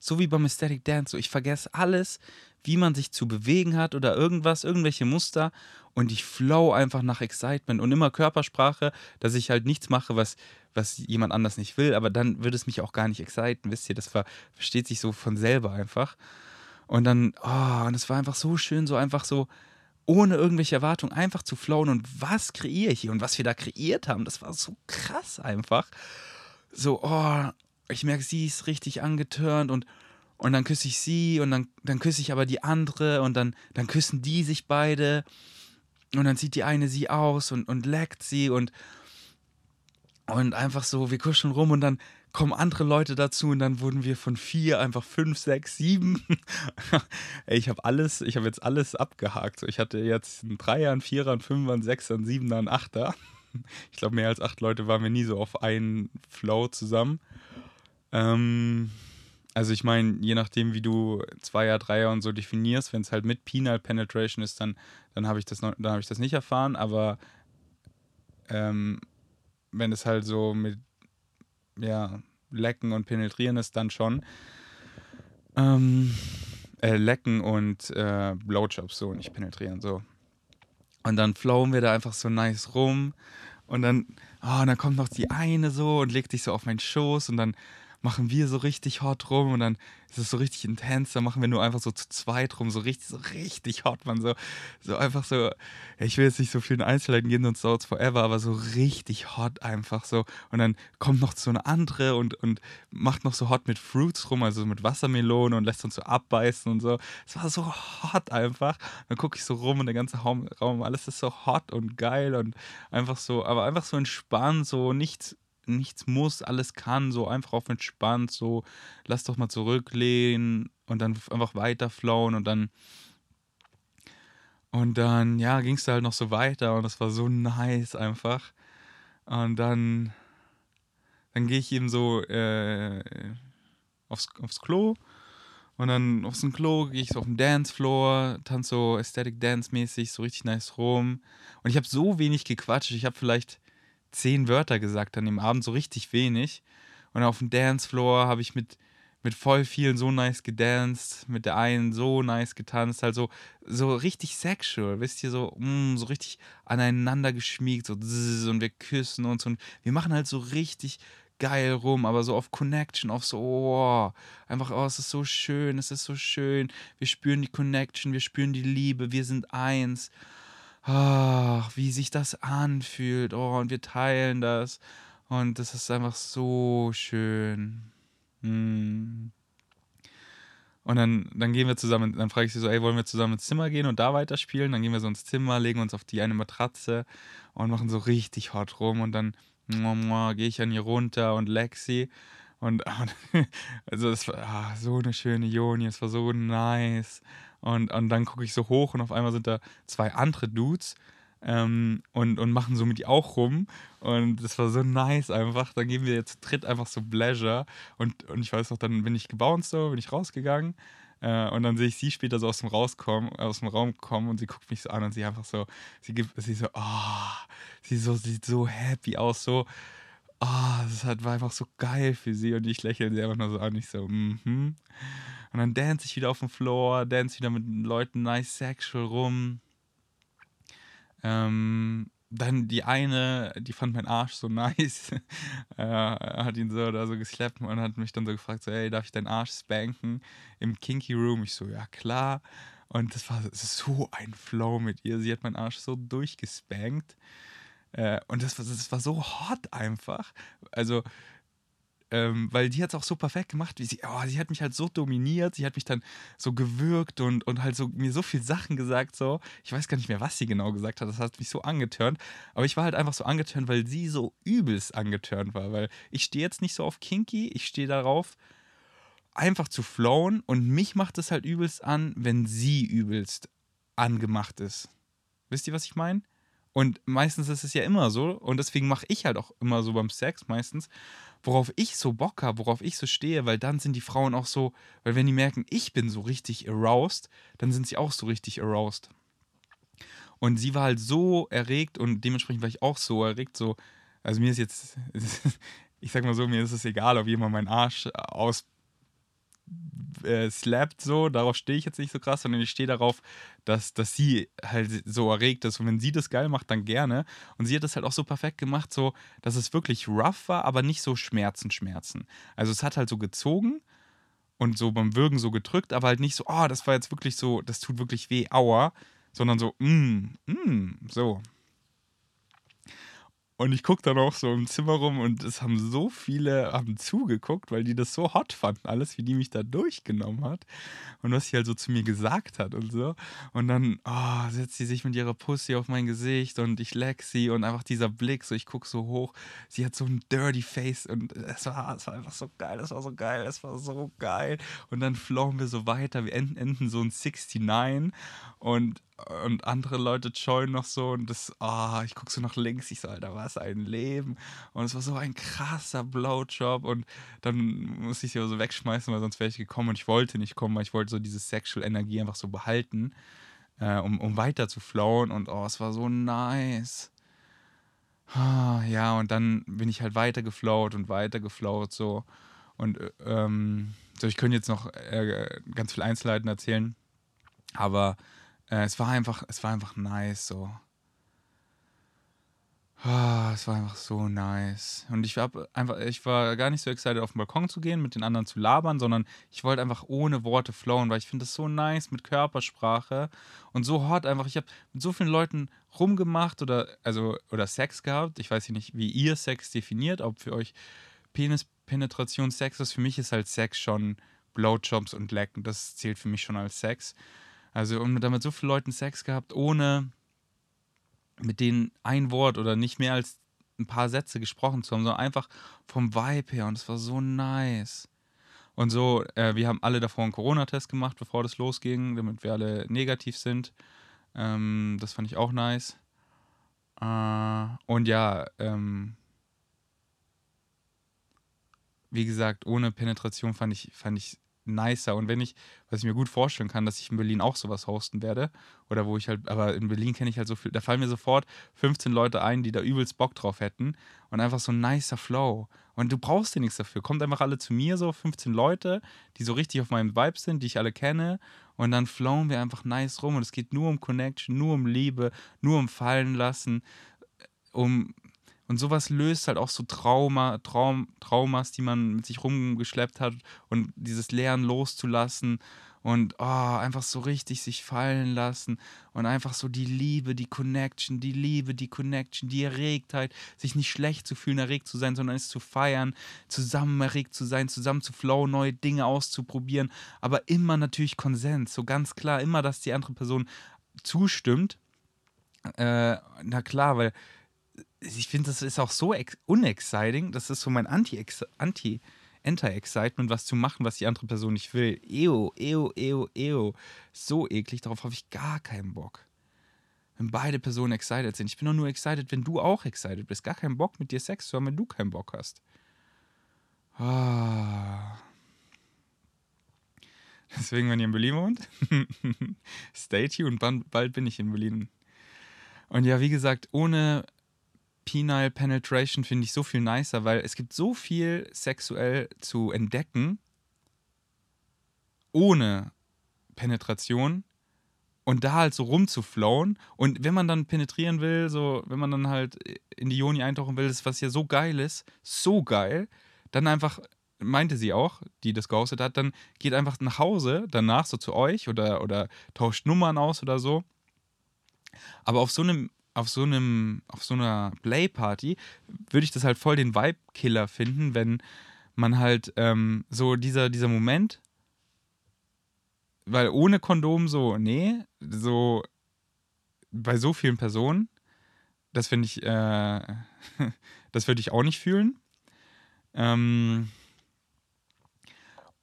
so wie beim Aesthetic Dance, so ich vergesse alles, wie man sich zu bewegen hat oder irgendwas, irgendwelche Muster. Und ich flow einfach nach Excitement und immer Körpersprache, dass ich halt nichts mache, was, was jemand anders nicht will, aber dann würde es mich auch gar nicht exciten, wisst ihr, das ver versteht sich so von selber einfach. Und dann, oh, und es war einfach so schön, so einfach so, ohne irgendwelche Erwartungen, einfach zu flowen. Und was kreiere ich hier? Und was wir da kreiert haben, das war so krass einfach. So, oh, ich merke, sie ist richtig angetörnt und, und dann küsse ich sie und dann, dann küsse ich aber die andere und dann, dann küssen die sich beide und dann zieht die eine sie aus und, und leckt sie und, und einfach so, wir kuscheln rum und dann kommen andere Leute dazu und dann wurden wir von vier einfach fünf, sechs, sieben. Ey, ich habe alles, ich habe jetzt alles abgehakt. So, ich hatte jetzt einen Dreier, einen Vierer, einen Fünfer, einen Sechser, einen Siebener, einen Achter. Ich glaube, mehr als acht Leute waren wir nie so auf einen Flow zusammen. Ähm, also ich meine, je nachdem, wie du Zweier, Dreier und so definierst, wenn es halt mit Penal Penetration ist, dann, dann habe ich, das hab ich das nicht erfahren, aber ähm, wenn es halt so mit ja, Lecken und Penetrieren ist, dann schon. Ähm, äh, Lecken und äh, Blowjobs so, nicht penetrieren, so. Und dann flowen wir da einfach so nice rum und dann, oh, und dann kommt noch die eine so und legt sich so auf meinen Schoß und dann machen wir so richtig hot rum und dann ist es so richtig intens, dann machen wir nur einfach so zu zweit rum, so richtig, so richtig hot, man, so, so einfach so, ich will jetzt nicht so vielen Einzelheiten geben, sonst dauert es forever, aber so richtig hot einfach so. Und dann kommt noch so eine andere und, und macht noch so hot mit Fruits rum, also mit Wassermelone und lässt uns so abbeißen und so, es war so hot einfach, dann gucke ich so rum und der ganze Raum, Raum, alles ist so hot und geil und einfach so, aber einfach so entspannt, so nichts nichts muss, alles kann, so einfach auf entspannt, so lass doch mal zurücklehnen und dann einfach weiterflowen und dann und dann, ja, ging es halt noch so weiter und das war so nice einfach. Und dann, dann gehe ich eben so äh, aufs, aufs Klo und dann aufs Klo gehe ich so auf den Dancefloor, tanze so Aesthetic Dance mäßig, so richtig nice rum. Und ich habe so wenig gequatscht, ich habe vielleicht zehn Wörter gesagt an dem Abend, so richtig wenig. Und auf dem Dancefloor habe ich mit, mit voll vielen so nice gedanced, mit der einen so nice getanzt, halt so, so richtig sexual, wisst ihr, so, mm, so richtig aneinander geschmiegt, so und wir küssen uns und wir machen halt so richtig geil rum, aber so auf Connection, auf so, oh, einfach, oh, es ist so schön, es ist so schön, wir spüren die Connection, wir spüren die Liebe, wir sind eins ach, wie sich das anfühlt. Oh, und wir teilen das. Und das ist einfach so schön. Hm. Und dann, dann gehen wir zusammen, dann frage ich sie so, ey, wollen wir zusammen ins Zimmer gehen und da weiterspielen? Dann gehen wir so ins Zimmer, legen uns auf die eine Matratze und machen so richtig hot rum und dann gehe ich an ihr runter und Lexi und, und also es war ah, so eine schöne Joni, es war so nice. Und, und dann gucke ich so hoch und auf einmal sind da zwei andere Dudes ähm, und, und machen so mit die auch rum. Und das war so nice einfach. Dann geben wir jetzt Tritt einfach so Pleasure. Und, und ich weiß noch, dann bin ich gebounced so, bin ich rausgegangen. Äh, und dann sehe ich sie später so aus dem rauskommen, aus dem Raum kommen und sie guckt mich so an und sie einfach so, sie gibt, sie so, oh, sie so, sieht so happy aus, so, oh, das war einfach so geil für sie und ich lächle sie einfach nur so an, ich so, mhm. Mm und dann dance ich wieder auf dem Floor, dance wieder mit Leuten nice sexual rum. Ähm, dann die eine, die fand meinen Arsch so nice, äh, hat ihn so oder so geslappt und hat mich dann so gefragt, so, hey, darf ich deinen Arsch spanken im Kinky Room? Ich so, ja klar. Und das war so ein Flow mit ihr. Sie hat meinen Arsch so durchgespankt. Äh, und das das war so hot einfach. Also, ähm, weil die hat es auch so perfekt gemacht, wie sie, oh, sie hat mich halt so dominiert, sie hat mich dann so gewürgt und, und halt so mir so viel Sachen gesagt, so. Ich weiß gar nicht mehr, was sie genau gesagt hat, das hat mich so angetörnt, aber ich war halt einfach so angetörnt, weil sie so übelst angetörnt war, weil ich stehe jetzt nicht so auf Kinky, ich stehe darauf, einfach zu flowen und mich macht es halt übelst an, wenn sie übelst angemacht ist. Wisst ihr, was ich meine? Und meistens ist es ja immer so und deswegen mache ich halt auch immer so beim Sex meistens worauf ich so Bock habe, worauf ich so stehe, weil dann sind die Frauen auch so, weil wenn die merken, ich bin so richtig aroused, dann sind sie auch so richtig aroused. Und sie war halt so erregt und dementsprechend war ich auch so erregt, so, also mir ist jetzt, ich sag mal so, mir ist es egal, ob jemand meinen Arsch aus äh, slappt so, darauf stehe ich jetzt nicht so krass, sondern ich stehe darauf, dass, dass sie halt so erregt ist und wenn sie das geil macht, dann gerne. Und sie hat das halt auch so perfekt gemacht, so, dass es wirklich rough war, aber nicht so Schmerzen, Schmerzen. Also es hat halt so gezogen und so beim Würgen so gedrückt, aber halt nicht so, oh, das war jetzt wirklich so, das tut wirklich weh, aua, sondern so, mm, mm, so. Und ich gucke dann auch so im Zimmer rum und es haben so viele haben zugeguckt, weil die das so hot fanden, alles, wie die mich da durchgenommen hat und was sie halt so zu mir gesagt hat und so. Und dann oh, setzt sie sich mit ihrer Pussy auf mein Gesicht und ich leck sie und einfach dieser Blick, so ich gucke so hoch. Sie hat so ein dirty Face und es war, es war einfach so geil, es war so geil, es war so geil. Und dann flowen wir so weiter, wir enden, enden so ein 69 und und andere Leute joinen noch so und das, ah, oh, ich gucke so nach links, ich so, Alter, was ein Leben. Und es war so ein krasser Blowjob und dann musste ich sie so wegschmeißen, weil sonst wäre ich gekommen und ich wollte nicht kommen, weil ich wollte so diese Sexual Energie einfach so behalten, äh, um, um weiter zu flowen und oh, es war so nice. Ah, ja, und dann bin ich halt weiter geflowt und weiter geflowt so. Und ähm, so, ich könnte jetzt noch äh, ganz viel Einzelheiten erzählen, aber äh, es war einfach, es war einfach nice so. Ah, es war einfach so nice. Und ich, hab einfach, ich war gar nicht so excited, auf den Balkon zu gehen, mit den anderen zu labern, sondern ich wollte einfach ohne Worte flowen, weil ich finde das so nice mit Körpersprache und so hot einfach. Ich habe mit so vielen Leuten rumgemacht oder, also, oder Sex gehabt. Ich weiß nicht, wie ihr Sex definiert, ob für euch Penispenetration Sex ist. Für mich ist halt Sex schon Blowjobs und Lecken. Das zählt für mich schon als Sex. Also, und damit so vielen Leuten Sex gehabt, ohne mit denen ein Wort oder nicht mehr als ein paar Sätze gesprochen zu haben, sondern einfach vom Vibe her und es war so nice. Und so, äh, wir haben alle davor einen Corona-Test gemacht, bevor das losging, damit wir alle negativ sind. Ähm, das fand ich auch nice. Äh, und ja, ähm, wie gesagt, ohne Penetration fand ich, fand ich nicer. Und wenn ich, was ich mir gut vorstellen kann, dass ich in Berlin auch sowas hosten werde, oder wo ich halt, aber in Berlin kenne ich halt so viel, da fallen mir sofort 15 Leute ein, die da übelst Bock drauf hätten und einfach so ein nicer Flow. Und du brauchst dir nichts dafür. Kommt einfach alle zu mir, so 15 Leute, die so richtig auf meinem Vibe sind, die ich alle kenne. Und dann flowen wir einfach nice rum. Und es geht nur um Connection, nur um Liebe, nur um Fallen lassen, um und sowas löst halt auch so Trauma, Traum, Traumas, die man mit sich rumgeschleppt hat und dieses Lernen loszulassen und oh, einfach so richtig sich fallen lassen und einfach so die Liebe, die Connection, die Liebe, die Connection, die Erregtheit, sich nicht schlecht zu fühlen, erregt zu sein, sondern es zu feiern, zusammen erregt zu sein, zusammen zu flowen, neue Dinge auszuprobieren, aber immer natürlich Konsens, so ganz klar, immer, dass die andere Person zustimmt. Äh, na klar, weil ich finde, das ist auch so unexciting. Das ist so mein Anti- Enter-Excitement, was zu machen, was die andere Person nicht will. Eo, eo, eo, eo. So eklig, darauf habe ich gar keinen Bock. Wenn beide Personen excited sind. Ich bin doch nur excited, wenn du auch excited bist. Gar keinen Bock, mit dir Sex zu haben, wenn du keinen Bock hast. Ah. Deswegen, wenn ihr in Berlin wohnt, stay tuned. Bald bin ich in Berlin. Und ja, wie gesagt, ohne Penile Penetration finde ich so viel nicer, weil es gibt so viel sexuell zu entdecken ohne Penetration und da halt so rumzuflowen. Und wenn man dann penetrieren will, so, wenn man dann halt in die Joni eintauchen will, das was ja so geil ist, so geil, dann einfach, meinte sie auch, die das gehostet hat, dann geht einfach nach Hause danach so zu euch oder, oder tauscht Nummern aus oder so. Aber auf so einem auf so einem, auf so einer Play-Party würde ich das halt voll den Vibe-Killer finden, wenn man halt ähm, so dieser, dieser Moment, weil ohne Kondom so, nee, so bei so vielen Personen, das finde ich, äh, das würde ich auch nicht fühlen. Ähm,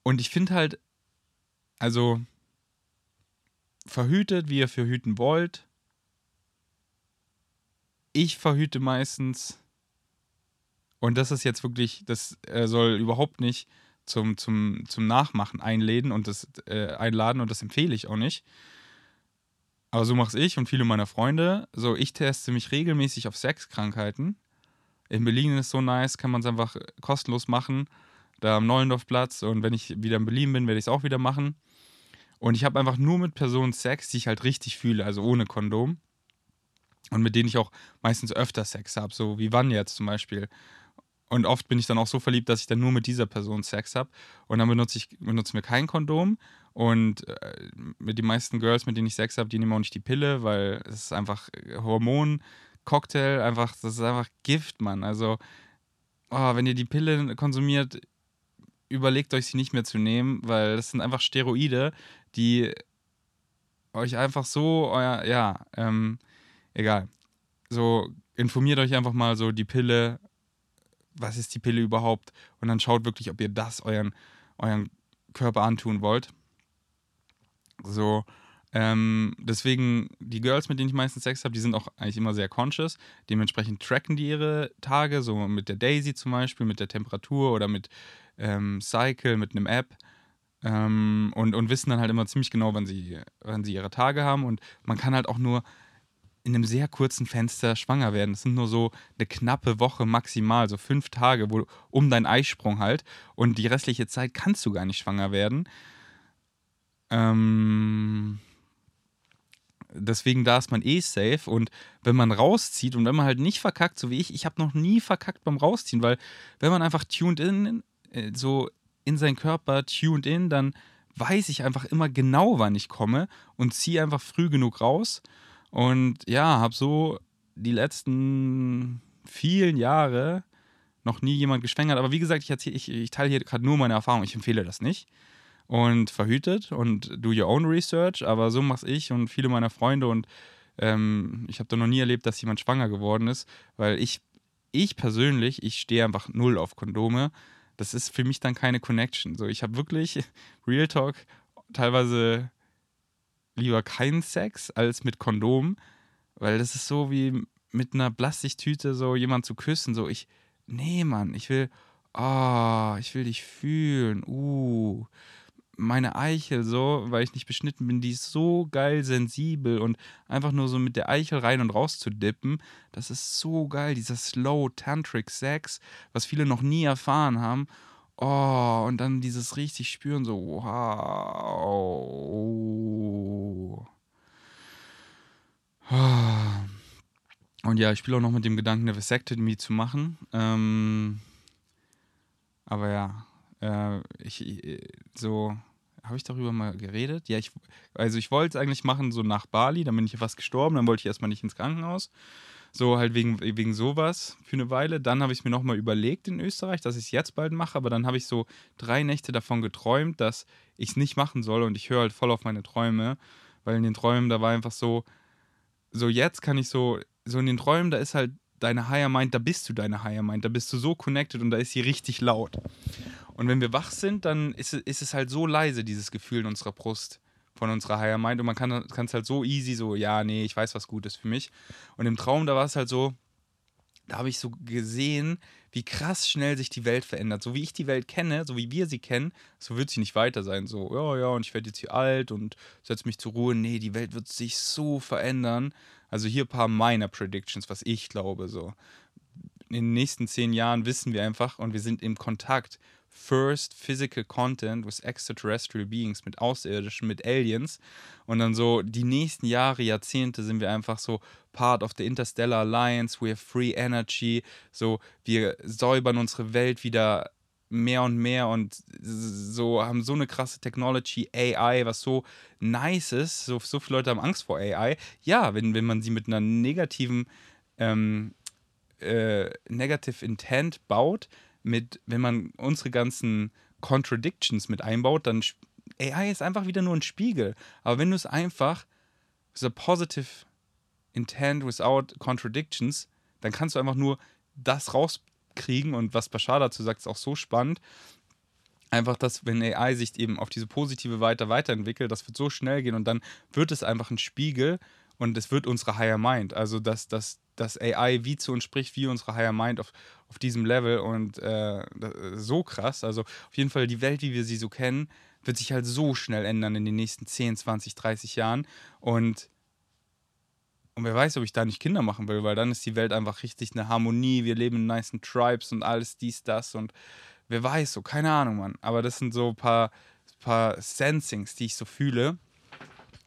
und ich finde halt, also verhütet, wie ihr verhüten wollt, ich verhüte meistens, und das ist jetzt wirklich, das äh, soll überhaupt nicht zum, zum, zum Nachmachen einladen und das äh, einladen und das empfehle ich auch nicht. Aber so mache ich und viele meiner Freunde. So, ich teste mich regelmäßig auf Sexkrankheiten. In Berlin ist es so nice, kann man es einfach kostenlos machen. Da am Neulendorfplatz. Und wenn ich wieder in Berlin bin, werde ich es auch wieder machen. Und ich habe einfach nur mit Personen Sex, die ich halt richtig fühle, also ohne Kondom und mit denen ich auch meistens öfter Sex habe, so wie wann jetzt zum Beispiel. Und oft bin ich dann auch so verliebt, dass ich dann nur mit dieser Person Sex habe. Und dann benutze ich benutze mir kein Kondom. Und äh, mit den meisten Girls, mit denen ich Sex habe, die nehmen auch nicht die Pille, weil es ist einfach Hormon-Cocktail, einfach, das ist einfach Gift, Mann. Also, oh, wenn ihr die Pille konsumiert, überlegt euch sie nicht mehr zu nehmen, weil das sind einfach Steroide, die euch einfach so euer, ja, ähm, egal. So, informiert euch einfach mal so die Pille, was ist die Pille überhaupt? Und dann schaut wirklich, ob ihr das euren, euren Körper antun wollt. So, ähm, deswegen, die Girls, mit denen ich meistens Sex habe, die sind auch eigentlich immer sehr conscious. Dementsprechend tracken die ihre Tage, so mit der Daisy zum Beispiel, mit der Temperatur oder mit ähm, Cycle, mit einem App. Ähm, und, und wissen dann halt immer ziemlich genau, wann sie, wann sie ihre Tage haben. Und man kann halt auch nur in einem sehr kurzen Fenster schwanger werden. Das sind nur so eine knappe Woche maximal, so fünf Tage, wo um deinen Eisprung halt. Und die restliche Zeit kannst du gar nicht schwanger werden. Ähm deswegen da ist man eh safe und wenn man rauszieht und wenn man halt nicht verkackt, so wie ich, ich habe noch nie verkackt beim Rausziehen, weil wenn man einfach tuned in, äh, so in seinen Körper tuned in, dann weiß ich einfach immer genau, wann ich komme und ziehe einfach früh genug raus und ja, habe so die letzten vielen Jahre noch nie jemand geschwängert, aber wie gesagt, ich, erzähl, ich, ich teile hier gerade nur meine Erfahrung, ich empfehle das nicht. Und verhütet und do your own research, aber so mache ich und viele meiner Freunde. Und ähm, ich habe da noch nie erlebt, dass jemand schwanger geworden ist, weil ich, ich persönlich, ich stehe einfach null auf Kondome. Das ist für mich dann keine Connection. So, ich habe wirklich Real Talk teilweise lieber keinen Sex als mit Kondom, weil das ist so wie mit einer Plastiktüte so jemand zu küssen. So, ich, nee, Mann, ich will, oh, ich will dich fühlen. Uh, meine Eichel so, weil ich nicht beschnitten bin, die ist so geil sensibel und einfach nur so mit der Eichel rein und raus zu dippen, das ist so geil, dieser Slow Tantric Sex, was viele noch nie erfahren haben. Oh, und dann dieses richtig spüren, so, wow. Und ja, ich spiele auch noch mit dem Gedanken, eine Vasectomy zu machen. Ähm, aber ja, äh, ich, so, habe ich darüber mal geredet? Ja, ich, also ich wollte es eigentlich machen, so nach Bali, dann bin ich fast gestorben, dann wollte ich erstmal nicht ins Krankenhaus. So halt wegen, wegen sowas für eine Weile. Dann habe ich mir nochmal überlegt in Österreich, dass ich es jetzt bald mache, aber dann habe ich so drei Nächte davon geträumt, dass ich es nicht machen soll und ich höre halt voll auf meine Träume, weil in den Träumen, da war einfach so, so jetzt kann ich so, so in den Träumen, da ist halt deine Higher Mind, da bist du deine Higher Mind, da bist du so connected und da ist sie richtig laut. Und wenn wir wach sind, dann ist, ist es halt so leise, dieses Gefühl in unserer Brust von unserer Higher Mind. Und man kann es halt so easy, so, ja, nee, ich weiß, was gut ist für mich. Und im Traum, da war es halt so, da habe ich so gesehen, wie krass schnell sich die Welt verändert. So wie ich die Welt kenne, so wie wir sie kennen, so wird sie nicht weiter sein. So, ja, ja, und ich werde jetzt hier alt und setze mich zur Ruhe. Nee, die Welt wird sich so verändern. Also hier ein paar meiner Predictions, was ich glaube. So. In den nächsten zehn Jahren wissen wir einfach und wir sind im Kontakt First Physical Content with Extraterrestrial Beings, mit Außerirdischen, mit Aliens. Und dann so die nächsten Jahre, Jahrzehnte sind wir einfach so part of the Interstellar Alliance, we have free energy, so wir säubern unsere Welt wieder mehr und mehr und so haben so eine krasse Technology, AI, was so nice ist. So, so viele Leute haben Angst vor AI. Ja, wenn, wenn man sie mit einer negativen ähm, äh, Negative Intent baut, mit, wenn man unsere ganzen Contradictions mit einbaut, dann AI ist einfach wieder nur ein Spiegel. Aber wenn du es einfach a positive intent without contradictions, dann kannst du einfach nur das rauskriegen und was Bashar dazu sagt, ist auch so spannend. Einfach, dass wenn AI sich eben auf diese positive Weite weiterentwickelt, das wird so schnell gehen und dann wird es einfach ein Spiegel und es wird unsere Higher Mind. Also, dass, dass, dass AI wie zu uns spricht, wie unsere Higher Mind auf, auf diesem Level und äh, so krass. Also, auf jeden Fall die Welt, wie wir sie so kennen, wird sich halt so schnell ändern in den nächsten 10, 20, 30 Jahren. Und, und wer weiß, ob ich da nicht Kinder machen will, weil dann ist die Welt einfach richtig eine Harmonie. Wir leben in nice Tribes und alles dies, das und wer weiß, so, keine Ahnung, Mann. Aber das sind so ein paar, paar Sensings, die ich so fühle.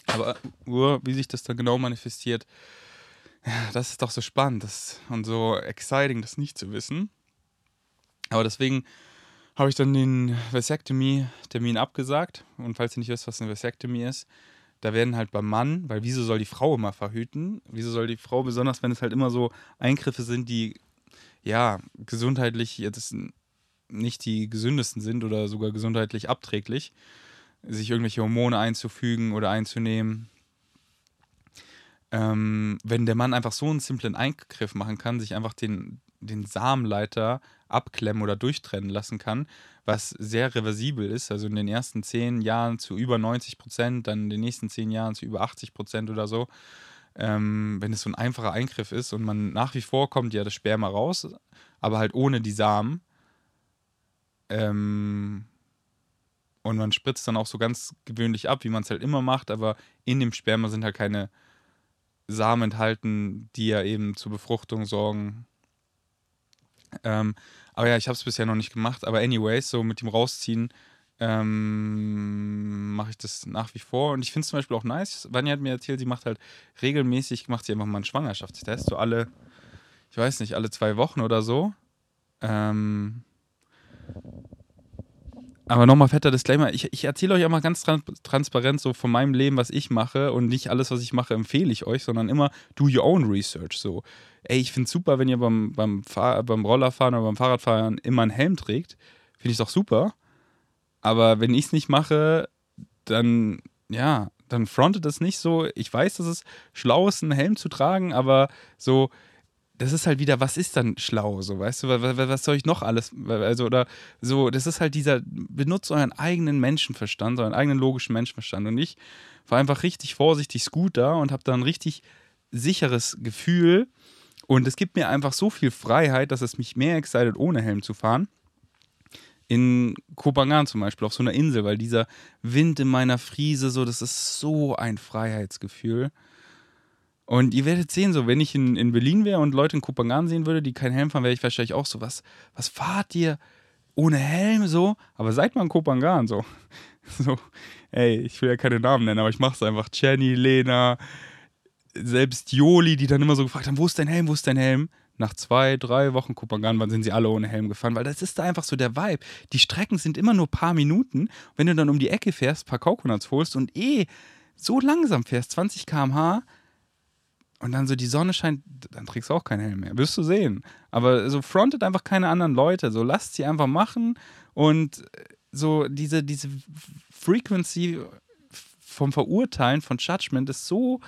Aber uh, wie sich das dann genau manifestiert, ja, das ist doch so spannend das, und so exciting, das nicht zu wissen. Aber deswegen habe ich dann den Vasectomy-Termin abgesagt. Und falls ihr nicht wisst, was eine Vasectomy ist, da werden halt beim Mann, weil wieso soll die Frau immer verhüten? Wieso soll die Frau, besonders wenn es halt immer so Eingriffe sind, die ja gesundheitlich jetzt nicht die gesündesten sind oder sogar gesundheitlich abträglich, sich irgendwelche Hormone einzufügen oder einzunehmen. Ähm, wenn der Mann einfach so einen simplen Eingriff machen kann, sich einfach den, den Samenleiter abklemmen oder durchtrennen lassen kann, was sehr reversibel ist, also in den ersten zehn Jahren zu über 90 Prozent, dann in den nächsten zehn Jahren zu über 80 Prozent oder so. Ähm, wenn es so ein einfacher Eingriff ist und man nach wie vor kommt ja das Sperma raus, aber halt ohne die Samen. Ähm, und man spritzt dann auch so ganz gewöhnlich ab, wie man es halt immer macht, aber in dem Sperma sind halt keine Samen enthalten, die ja eben zur Befruchtung sorgen. Ähm, aber ja, ich habe es bisher noch nicht gemacht. Aber anyways, so mit dem Rausziehen ähm, mache ich das nach wie vor. Und ich finde es zum Beispiel auch nice. Vanya hat mir erzählt, sie macht halt regelmäßig, macht sie einfach mal einen Schwangerschaftstest, so alle, ich weiß nicht, alle zwei Wochen oder so. Ähm, aber nochmal fetter Disclaimer, ich, ich erzähle euch einmal ganz trans transparent so von meinem Leben, was ich mache und nicht alles, was ich mache, empfehle ich euch, sondern immer do your own research. So, ey, ich finde es super, wenn ihr beim, beim, beim Rollerfahren oder beim Fahrradfahren immer einen Helm trägt. Finde ich doch super. Aber wenn ich es nicht mache, dann, ja, dann frontet es nicht so. Ich weiß, dass es schlau ist, einen Helm zu tragen, aber so, das ist halt wieder, was ist dann schlau, so, weißt du, was, was soll ich noch alles, also, oder so, das ist halt dieser, benutzt euren eigenen Menschenverstand, euren eigenen logischen Menschenverstand und ich war einfach richtig vorsichtig Scooter und habe da ein richtig sicheres Gefühl und es gibt mir einfach so viel Freiheit, dass es mich mehr excited, ohne Helm zu fahren. In Kopangan zum Beispiel, auf so einer Insel, weil dieser Wind in meiner Friese, so, das ist so ein Freiheitsgefühl. Und ihr werdet sehen, so, wenn ich in, in Berlin wäre und Leute in Kupangan sehen würde, die keinen Helm fahren, wäre ich wahrscheinlich auch so, was, was fahrt ihr ohne Helm so? Aber seid mal in Kupangan so. So, ey, ich will ja keine Namen nennen, aber ich mach's einfach. Jenny, Lena, selbst Joli, die dann immer so gefragt haben, wo ist dein Helm, wo ist dein Helm? Nach zwei, drei Wochen Kupangan waren sind sie alle ohne Helm gefahren, weil das ist da einfach so der Vibe. Die Strecken sind immer nur ein paar Minuten. Wenn du dann um die Ecke fährst, ein paar Coconuts holst und eh so langsam fährst, 20 km/h, und dann so die Sonne scheint, dann trägst du auch keinen Helm mehr. Wirst du sehen. Aber so frontet einfach keine anderen Leute. So lasst sie einfach machen und äh, so diese, diese Frequency vom Verurteilen, von Judgment ist so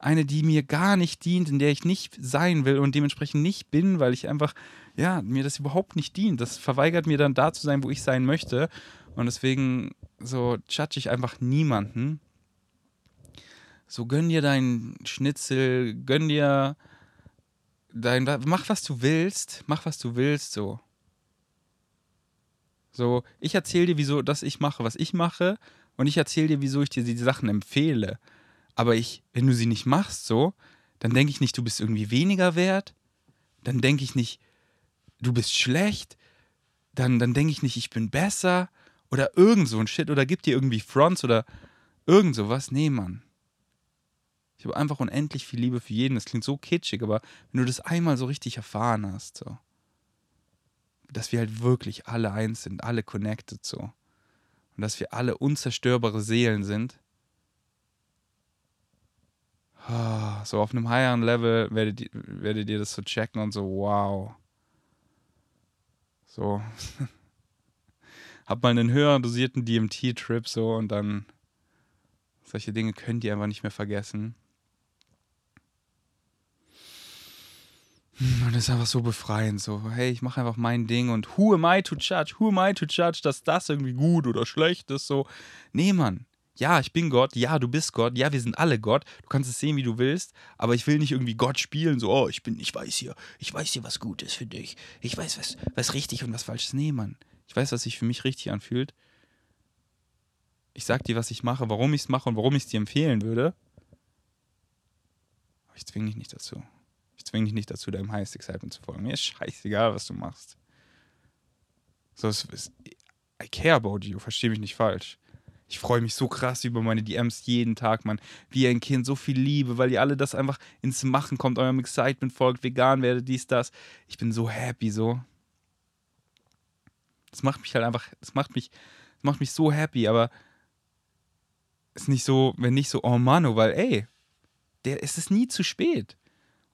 eine, die mir gar nicht dient, in der ich nicht sein will und dementsprechend nicht bin, weil ich einfach, ja, mir das überhaupt nicht dient. Das verweigert mir dann da zu sein, wo ich sein möchte. Und deswegen so judge ich einfach niemanden so, gönn dir deinen Schnitzel, gönn dir dein. Mach, was du willst. Mach, was du willst, so. So, ich erzähle dir, wieso dass ich mache, was ich mache, und ich erzähle dir, wieso ich dir die Sachen empfehle. Aber ich, wenn du sie nicht machst, so, dann denke ich nicht, du bist irgendwie weniger wert. Dann denke ich nicht, du bist schlecht. Dann, dann denke ich nicht, ich bin besser. Oder irgend so ein Shit. Oder gib dir irgendwie Fronts oder irgend sowas. Nee, Mann. Ich habe einfach unendlich viel Liebe für jeden. Das klingt so kitschig, aber wenn du das einmal so richtig erfahren hast, so, dass wir halt wirklich alle eins sind, alle connected so. Und dass wir alle unzerstörbare Seelen sind. Ah, so auf einem higher Level werdet, werdet ihr das so checken und so, wow. So. Hab mal einen höher dosierten DMT-Trip so und dann solche Dinge könnt ihr einfach nicht mehr vergessen. Und das ist einfach so befreiend, so, hey, ich mache einfach mein Ding und who am I to judge? Who am I to judge, dass das irgendwie gut oder schlecht ist, so. Nee, Mann. Ja, ich bin Gott, ja, du bist Gott, ja, wir sind alle Gott, du kannst es sehen, wie du willst, aber ich will nicht irgendwie Gott spielen, so, oh, ich bin, ich weiß hier, ich weiß hier, was gut ist für dich, ich weiß, was, was richtig und was falsch ist. Nee, Mann, ich weiß, was sich für mich richtig anfühlt. Ich sag dir, was ich mache, warum ich es mache und warum ich es dir empfehlen würde. Aber ich zwinge dich nicht dazu zwinge dich nicht dazu, deinem Highest Excitement zu folgen. Mir ist scheißegal, was du machst. So, es ist, I care about you, verstehe mich nicht falsch. Ich freue mich so krass über meine DMs jeden Tag, Mann. Wie ein Kind, so viel Liebe, weil ihr alle das einfach ins Machen kommt, eurem Excitement folgt, vegan werdet, dies, das. Ich bin so happy, so. Das macht mich halt einfach, das macht mich, das macht mich so happy, aber ist nicht so, wenn nicht so, oh Mano, weil ey, der, es ist nie zu spät.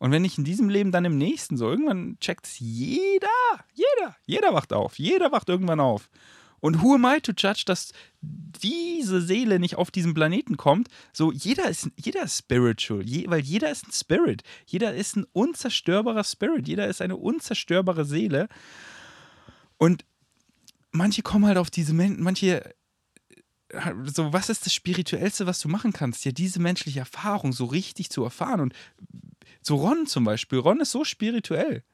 Und wenn nicht in diesem Leben, dann im nächsten so. Irgendwann checkt es jeder, jeder, jeder wacht auf, jeder wacht irgendwann auf. Und who am I to judge, dass diese Seele nicht auf diesen Planeten kommt? So, jeder ist, jeder ist spiritual, je, weil jeder ist ein Spirit. Jeder ist ein unzerstörbarer Spirit. Jeder ist eine unzerstörbare Seele. Und manche kommen halt auf diese Menschen, manche so, was ist das Spirituellste, was du machen kannst? Ja, diese menschliche Erfahrung so richtig zu erfahren. Und so Ron zum Beispiel. Ron ist so spirituell.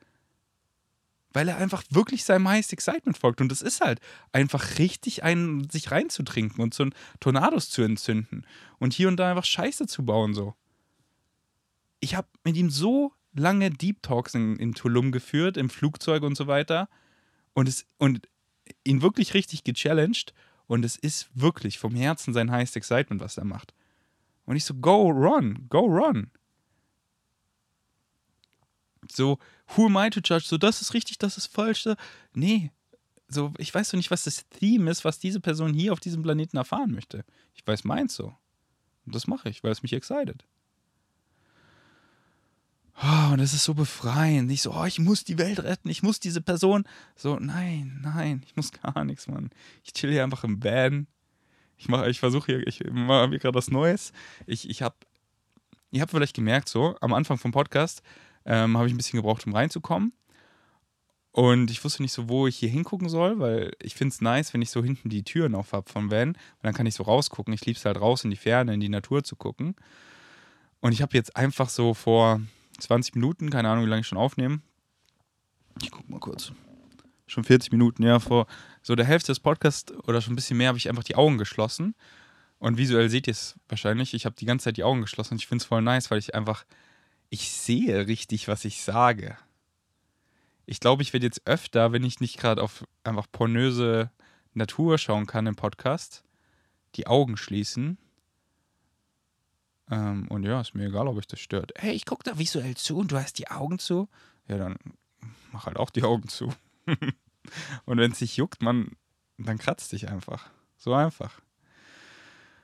Weil er einfach wirklich seinem Highest Excitement folgt. Und das ist halt einfach richtig einen sich reinzutrinken und so einen Tornados zu entzünden. Und hier und da einfach Scheiße zu bauen, so. Ich habe mit ihm so lange Deep Talks in, in Tulum geführt, im Flugzeug und so weiter. Und, es, und ihn wirklich richtig gechallenged. und es ist wirklich vom Herzen sein highest excitement, was er macht. Und ich so, go run, go run. So, who am I to judge? So, das ist richtig, das ist falsch. Nee, so, ich weiß doch nicht, was das Theme ist, was diese Person hier auf diesem Planeten erfahren möchte. Ich weiß meins so. Und das mache ich, weil es mich excited. Oh, und es ist so befreiend. Nicht so, oh, ich muss die Welt retten, ich muss diese Person. So, nein, nein, ich muss gar nichts, Mann. Ich chill hier einfach im Van. Ich mache, ich versuche hier, ich mache mir gerade was Neues. Ich, ich habe, ihr habt vielleicht gemerkt, so, am Anfang vom Podcast ähm, habe ich ein bisschen gebraucht, um reinzukommen. Und ich wusste nicht so, wo ich hier hingucken soll, weil ich finde es nice, wenn ich so hinten die Türen auf habe vom Van. Und dann kann ich so rausgucken. Ich liebe es halt raus in die Ferne, in die Natur zu gucken. Und ich habe jetzt einfach so vor 20 Minuten, keine Ahnung, wie lange ich schon aufnehme. Ich gucke mal kurz. Schon 40 Minuten, ja, vor so der Hälfte des Podcasts oder schon ein bisschen mehr habe ich einfach die Augen geschlossen. Und visuell seht ihr es wahrscheinlich. Ich habe die ganze Zeit die Augen geschlossen und ich finde es voll nice, weil ich einfach, ich sehe richtig, was ich sage. Ich glaube, ich werde jetzt öfter, wenn ich nicht gerade auf einfach pornöse Natur schauen kann im Podcast, die Augen schließen ähm, und ja, ist mir egal, ob euch das stört. Hey, ich gucke da visuell zu und du hast die Augen zu. Ja, dann mach halt auch die Augen zu. und wenn es sich juckt, man, dann kratzt dich einfach. So einfach.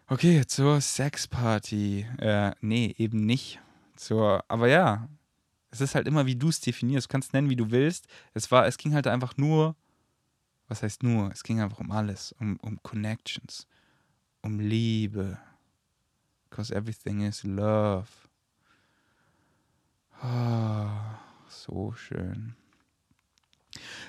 Okay, zur Sexparty. Äh, nee, eben nicht. Zur, aber ja, es ist halt immer, wie du es definierst. Du kannst es nennen, wie du willst. Es war, es ging halt einfach nur, was heißt nur? Es ging einfach um alles, um, um Connections, um Liebe, Because everything is love. Ah, so schön.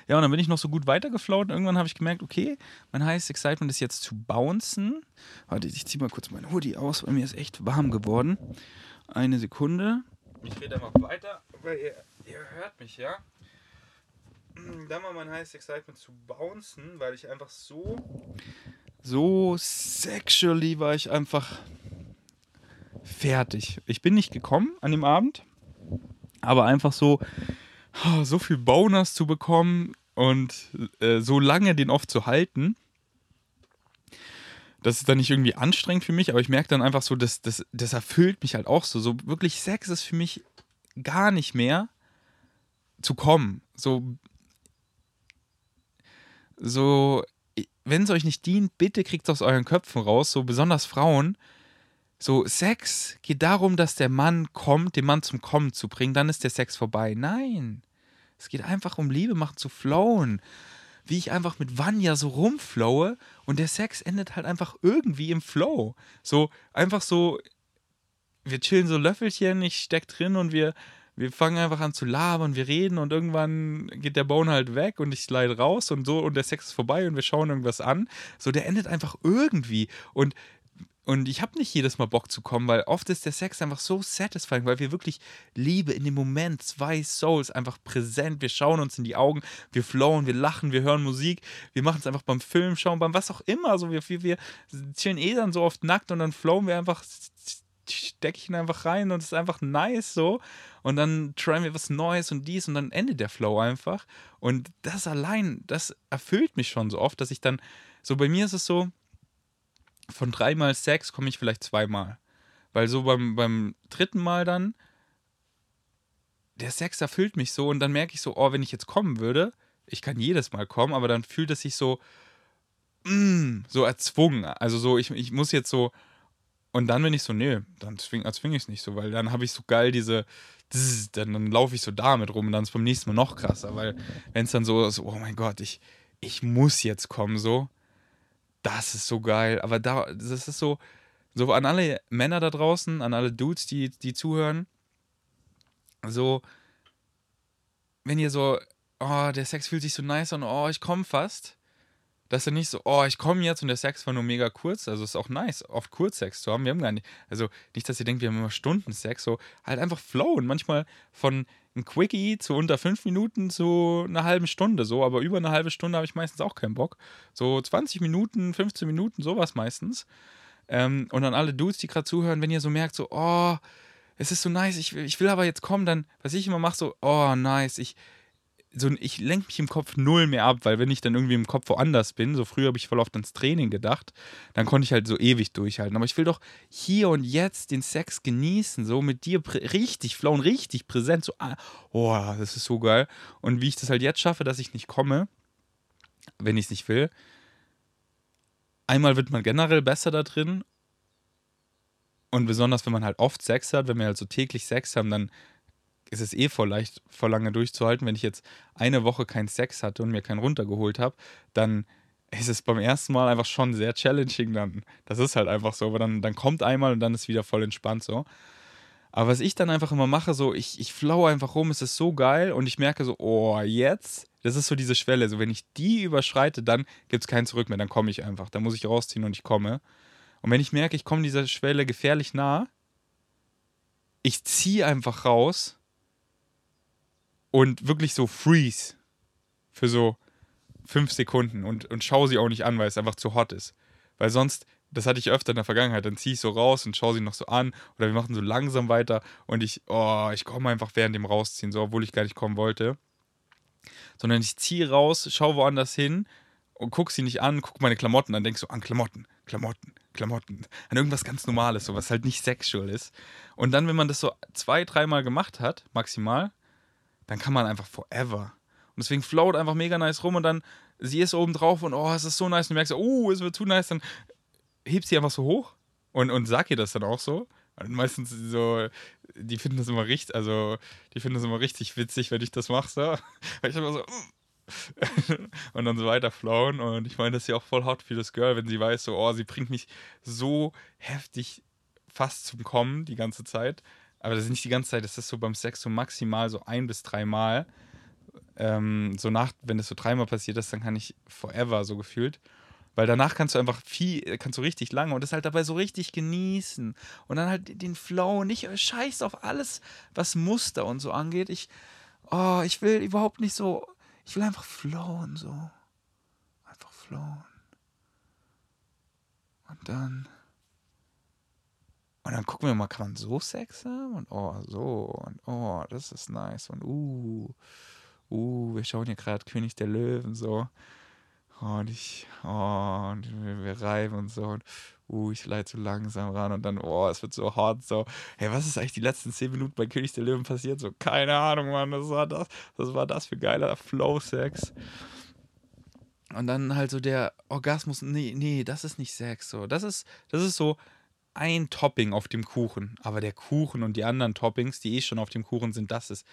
Ja, und dann bin ich noch so gut weitergeflaut irgendwann habe ich gemerkt, okay, mein highest excitement ist jetzt zu bouncen. Warte, ich ziehe mal kurz mein Hoodie aus, weil mir ist echt warm geworden. Eine Sekunde. Ich rede mal weiter, weil ihr, ihr hört mich, ja? Dann war mein highest excitement zu bouncen, weil ich einfach so, so sexually war ich einfach fertig. Ich bin nicht gekommen an dem Abend, aber einfach so, so viel Bonus zu bekommen und äh, so lange den oft zu halten. Das ist dann nicht irgendwie anstrengend für mich, aber ich merke dann einfach so, dass das, das erfüllt mich halt auch so. So wirklich Sex ist für mich gar nicht mehr zu kommen. So, so wenn es euch nicht dient, bitte kriegt es aus euren Köpfen raus. So besonders Frauen, so, Sex geht darum, dass der Mann kommt, den Mann zum Kommen zu bringen, dann ist der Sex vorbei. Nein. Es geht einfach um Liebe machen, zu flowen. Wie ich einfach mit Vanya so rumflowe und der Sex endet halt einfach irgendwie im Flow. So, einfach so, wir chillen so Löffelchen, ich steck drin und wir, wir fangen einfach an zu labern, wir reden und irgendwann geht der Bone halt weg und ich slide raus und so und der Sex ist vorbei und wir schauen irgendwas an. So, der endet einfach irgendwie. Und und ich habe nicht jedes Mal Bock zu kommen, weil oft ist der Sex einfach so satisfying, weil wir wirklich Liebe in dem Moment, zwei Souls einfach präsent. Wir schauen uns in die Augen, wir flowen, wir lachen, wir hören Musik, wir machen es einfach beim Film schauen, beim was auch immer. Also wir, wir, wir chillen eh dann so oft nackt und dann flowen wir einfach, stecke ich ihn einfach rein und es ist einfach nice so. Und dann tryen wir was Neues und dies und dann endet der Flow einfach. Und das allein, das erfüllt mich schon so oft, dass ich dann, so bei mir ist es so, von dreimal Sex komme ich vielleicht zweimal. Weil so beim, beim dritten Mal dann, der Sex erfüllt mich so und dann merke ich so, oh, wenn ich jetzt kommen würde, ich kann jedes Mal kommen, aber dann fühlt es sich so, mm, so erzwungen. Also so, ich, ich muss jetzt so, und dann bin ich so, nee, dann erzwinge ich es nicht so, weil dann habe ich so geil diese, dann, dann laufe ich so damit rum und dann ist beim nächsten Mal noch krasser, weil wenn es dann so, so, oh mein Gott, ich, ich muss jetzt kommen, so, das ist so geil. Aber da, das ist so, so an alle Männer da draußen, an alle Dudes, die, die zuhören, so, wenn ihr so, oh, der Sex fühlt sich so nice an, oh, ich komme fast, dass er nicht so, oh, ich komme jetzt und der Sex war nur mega kurz. Also ist auch nice, oft Kurzsex zu haben. Wir haben gar nicht, also nicht, dass ihr denkt, wir haben immer Stunden Sex, so halt einfach flowen. Manchmal von ein Quickie zu unter fünf Minuten zu einer halben Stunde so, aber über eine halbe Stunde habe ich meistens auch keinen Bock. So 20 Minuten, 15 Minuten, sowas meistens. Ähm, und an alle Dudes, die gerade zuhören, wenn ihr so merkt, so, oh, es ist so nice, ich, ich will aber jetzt kommen, dann, was ich immer mache, so, oh, nice, ich, so, ich lenke mich im Kopf null mehr ab, weil wenn ich dann irgendwie im Kopf woanders bin, so früher habe ich voll oft ans Training gedacht, dann konnte ich halt so ewig durchhalten. Aber ich will doch hier und jetzt den Sex genießen, so mit dir richtig flown, richtig präsent, so, ah, oh, das ist so geil. Und wie ich das halt jetzt schaffe, dass ich nicht komme, wenn ich es nicht will. Einmal wird man generell besser da drin und besonders, wenn man halt oft Sex hat, wenn wir halt so täglich Sex haben, dann ist es eh voll leicht, voll lange durchzuhalten. Wenn ich jetzt eine Woche keinen Sex hatte und mir keinen runtergeholt habe, dann ist es beim ersten Mal einfach schon sehr challenging dann. Das ist halt einfach so, aber dann, dann kommt einmal und dann ist wieder voll entspannt so. Aber was ich dann einfach immer mache, so, ich, ich flow einfach rum, es ist so geil und ich merke so, oh, jetzt, das ist so diese Schwelle. So, wenn ich die überschreite, dann gibt es kein Zurück mehr, dann komme ich einfach. Dann muss ich rausziehen und ich komme. Und wenn ich merke, ich komme dieser Schwelle gefährlich nah, ich ziehe einfach raus und wirklich so freeze für so fünf Sekunden und, und schaue sie auch nicht an, weil es einfach zu hot ist. Weil sonst, das hatte ich öfter in der Vergangenheit, dann ziehe ich so raus und schaue sie noch so an oder wir machen so langsam weiter und ich, oh, ich komme einfach während dem Rausziehen, so, obwohl ich gar nicht kommen wollte. Sondern ich ziehe raus, schaue woanders hin und gucke sie nicht an, gucke meine Klamotten an, denke so an Klamotten, Klamotten, Klamotten, an irgendwas ganz Normales, so was halt nicht sexual ist. Und dann, wenn man das so zwei, dreimal gemacht hat, maximal, dann kann man einfach forever. Und deswegen float einfach mega nice rum und dann sie ist oben drauf und oh, es ist so nice und du merkst, oh, es wird zu nice, dann hebt sie einfach so hoch und, und sag ihr das dann auch so. Und meistens so, die finden das immer richtig, also die finden das immer richtig witzig, wenn ich das mache, so. Weil ich immer so, und dann so weiter flowen. Und ich meine, das ist ja auch voll hot für das Girl, wenn sie weiß, so, oh, sie bringt mich so heftig fast zum Kommen die ganze Zeit. Aber das ist nicht die ganze Zeit, das ist so beim Sex so maximal so ein bis dreimal. Ähm, so nach, wenn das so dreimal passiert ist, dann kann ich forever so gefühlt. Weil danach kannst du einfach viel, kannst du richtig lange und das halt dabei so richtig genießen. Und dann halt den Flow, nicht äh, scheiß auf alles, was Muster und so angeht. Ich, oh, ich will überhaupt nicht so ich will einfach flowen, so. Einfach flowen. Und dann. Und dann gucken wir mal, kann man so Sex haben? Und oh, so. Und oh, das ist nice. Und uh, uh, wir schauen hier gerade König der Löwen so. Und ich, oh, und wir, wir reiben und so. Und uh, ich leite so langsam ran und dann, oh, es wird so hart, so, hey, was ist eigentlich die letzten zehn Minuten bei König der Löwen passiert? So, keine Ahnung, Mann, das war das, was war das für geiler Flow-Sex. Und dann halt so der Orgasmus, nee, nee, das ist nicht Sex, so, das ist, das ist so ein Topping auf dem Kuchen, aber der Kuchen und die anderen Toppings, die eh schon auf dem Kuchen sind, das ist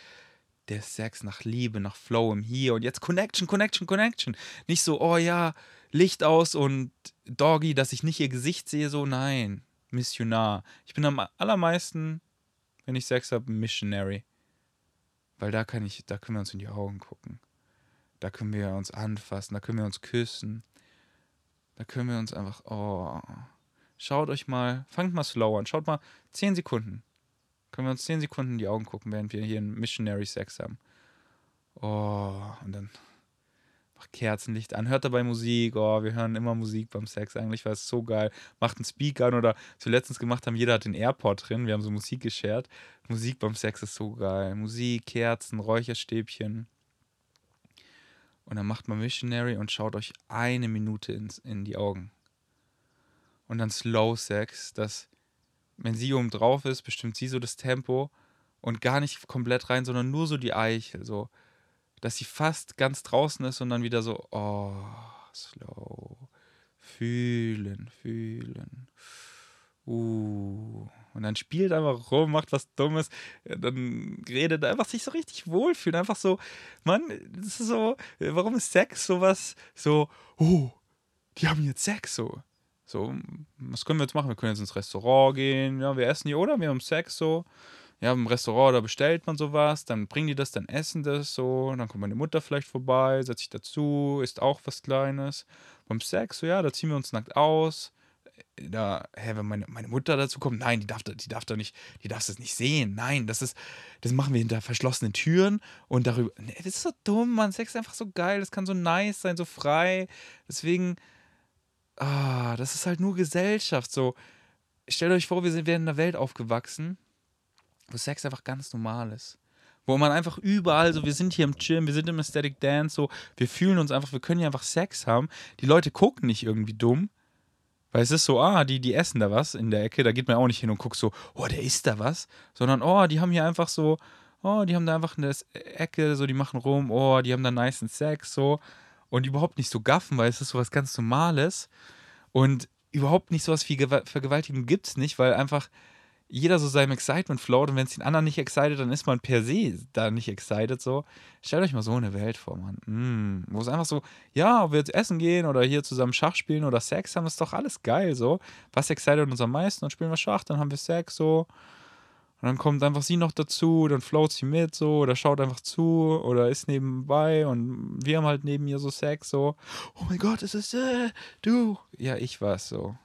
der Sex nach Liebe, nach Flow im Hier und jetzt Connection, Connection, Connection. Nicht so, oh ja, Licht aus und Doggy, dass ich nicht ihr Gesicht sehe, so nein, Missionar. Ich bin am allermeisten, wenn ich Sex habe, Missionary. Weil da kann ich, da können wir uns in die Augen gucken. Da können wir uns anfassen, da können wir uns küssen. Da können wir uns einfach, oh. Schaut euch mal, fangt mal slow an, schaut mal 10 Sekunden. Können wir uns 10 Sekunden in die Augen gucken, während wir hier einen Missionary Sex haben. Oh, und dann Kerzenlicht an, hört dabei Musik, oh, wir hören immer Musik beim Sex, eigentlich war es so geil. Macht einen Speaker an oder was wir letztens gemacht haben, jeder hat den Airport drin, wir haben so Musik geshared. Musik beim Sex ist so geil. Musik, Kerzen, Räucherstäbchen. Und dann macht man Missionary und schaut euch eine Minute ins, in die Augen. Und dann Slow Sex, dass, wenn sie oben drauf ist, bestimmt sie so das Tempo und gar nicht komplett rein, sondern nur so die Eichel, so dass sie fast ganz draußen ist und dann wieder so, oh, slow. Fühlen, fühlen. Uh. Und dann spielt einfach rum, macht was Dummes, dann redet einfach sich so richtig wohlfühlen. Einfach so, Mann, das ist so, warum ist Sex sowas so, oh, die haben jetzt Sex so. So, was können wir jetzt machen? Wir können jetzt ins Restaurant gehen, ja, wir essen hier, oder? Wir haben Sex so ja, im Restaurant, da bestellt man sowas, dann bringen die das, dann essen das so, dann kommt meine Mutter vielleicht vorbei, setzt sich dazu, isst auch was Kleines. Beim Sex, so ja, da ziehen wir uns nackt aus. Da, hä, wenn meine, meine Mutter dazu kommt, nein, die darf, die darf doch nicht, die darf das nicht sehen. Nein, das ist, das machen wir hinter verschlossenen Türen und darüber. Nee, das ist so dumm, man. Sex ist einfach so geil, das kann so nice sein, so frei. Deswegen, ah, das ist halt nur Gesellschaft. So, stellt euch vor, wir sind, werden in einer Welt aufgewachsen wo Sex einfach ganz normal ist. wo man einfach überall so, wir sind hier im Gym, wir sind im Aesthetic Dance, so, wir fühlen uns einfach, wir können hier einfach Sex haben. Die Leute gucken nicht irgendwie dumm, weil es ist so, ah, die, die essen da was in der Ecke, da geht man auch nicht hin und guckt so, oh, der isst da was, sondern, oh, die haben hier einfach so, oh, die haben da einfach eine Ecke, so, die machen rum, oh, die haben da nice Sex, so, und überhaupt nicht so gaffen, weil es ist so was ganz Normales und überhaupt nicht so was wie Vergewaltigung gibt es nicht, weil einfach jeder so seinem Excitement float und wenn es den anderen nicht excited, dann ist man per se da nicht excited so. Stellt euch mal so eine Welt vor, Mann. Mm, wo es einfach so, ja, ob wir jetzt essen gehen oder hier zusammen Schach spielen oder Sex haben, ist doch alles geil so. Was excited uns am meisten? Dann spielen wir Schach, dann haben wir Sex so. Und dann kommt einfach sie noch dazu, dann float sie mit so oder schaut einfach zu oder ist nebenbei und wir haben halt neben ihr so Sex so. Oh mein Gott, es ist äh, du. Ja, ich war's so.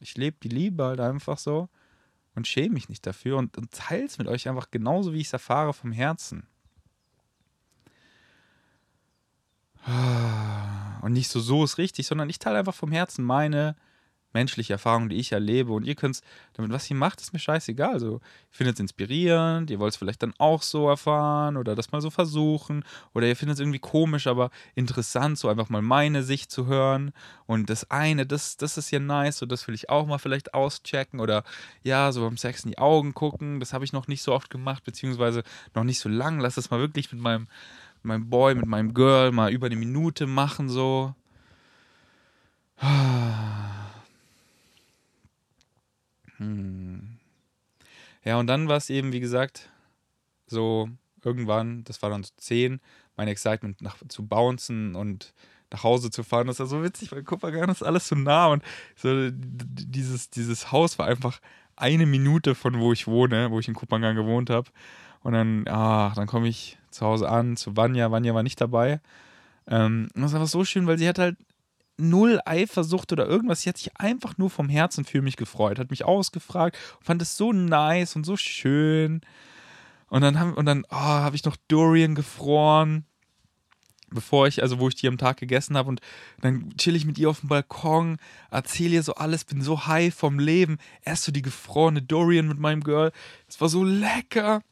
Ich lebe die Liebe halt einfach so und schäme mich nicht dafür und, und teile es mit euch einfach genauso, wie ich es erfahre vom Herzen. Und nicht so, so ist richtig, sondern ich teile einfach vom Herzen meine menschliche Erfahrung, die ich erlebe. Und ihr könnt damit, was ihr macht, ist mir scheißegal. Also, ihr findet es inspirierend, ihr wollt es vielleicht dann auch so erfahren oder das mal so versuchen. Oder ihr findet es irgendwie komisch, aber interessant, so einfach mal meine Sicht zu hören. Und das eine, das, das ist ja nice, so das will ich auch mal vielleicht auschecken. Oder ja, so beim Sex in die Augen gucken. Das habe ich noch nicht so oft gemacht, beziehungsweise noch nicht so lang. Lass das mal wirklich mit meinem, meinem Boy, mit meinem Girl mal über eine Minute machen, so. Hm. Ja, und dann war es eben, wie gesagt, so irgendwann, das war dann so 10, mein Excitement nach, zu bouncen und nach Hause zu fahren. Das war so witzig, weil Kupfergarn ist alles so nah und so dieses, dieses Haus war einfach eine Minute von wo ich wohne, wo ich in Kupfergarn gewohnt habe. Und dann, ach, dann komme ich zu Hause an zu Vanya. Vanya war nicht dabei. Ähm, das war so schön, weil sie hat halt null Eifersucht oder irgendwas. Sie hat sich einfach nur vom Herzen für mich gefreut, hat mich ausgefragt, fand es so nice und so schön. Und dann haben, und dann oh, habe ich noch Durian gefroren, bevor ich, also wo ich die am Tag gegessen habe. Und dann chill ich mit ihr auf dem Balkon, erzähle ihr so alles, bin so high vom Leben. Erst so die gefrorene Durian mit meinem Girl. Es war so lecker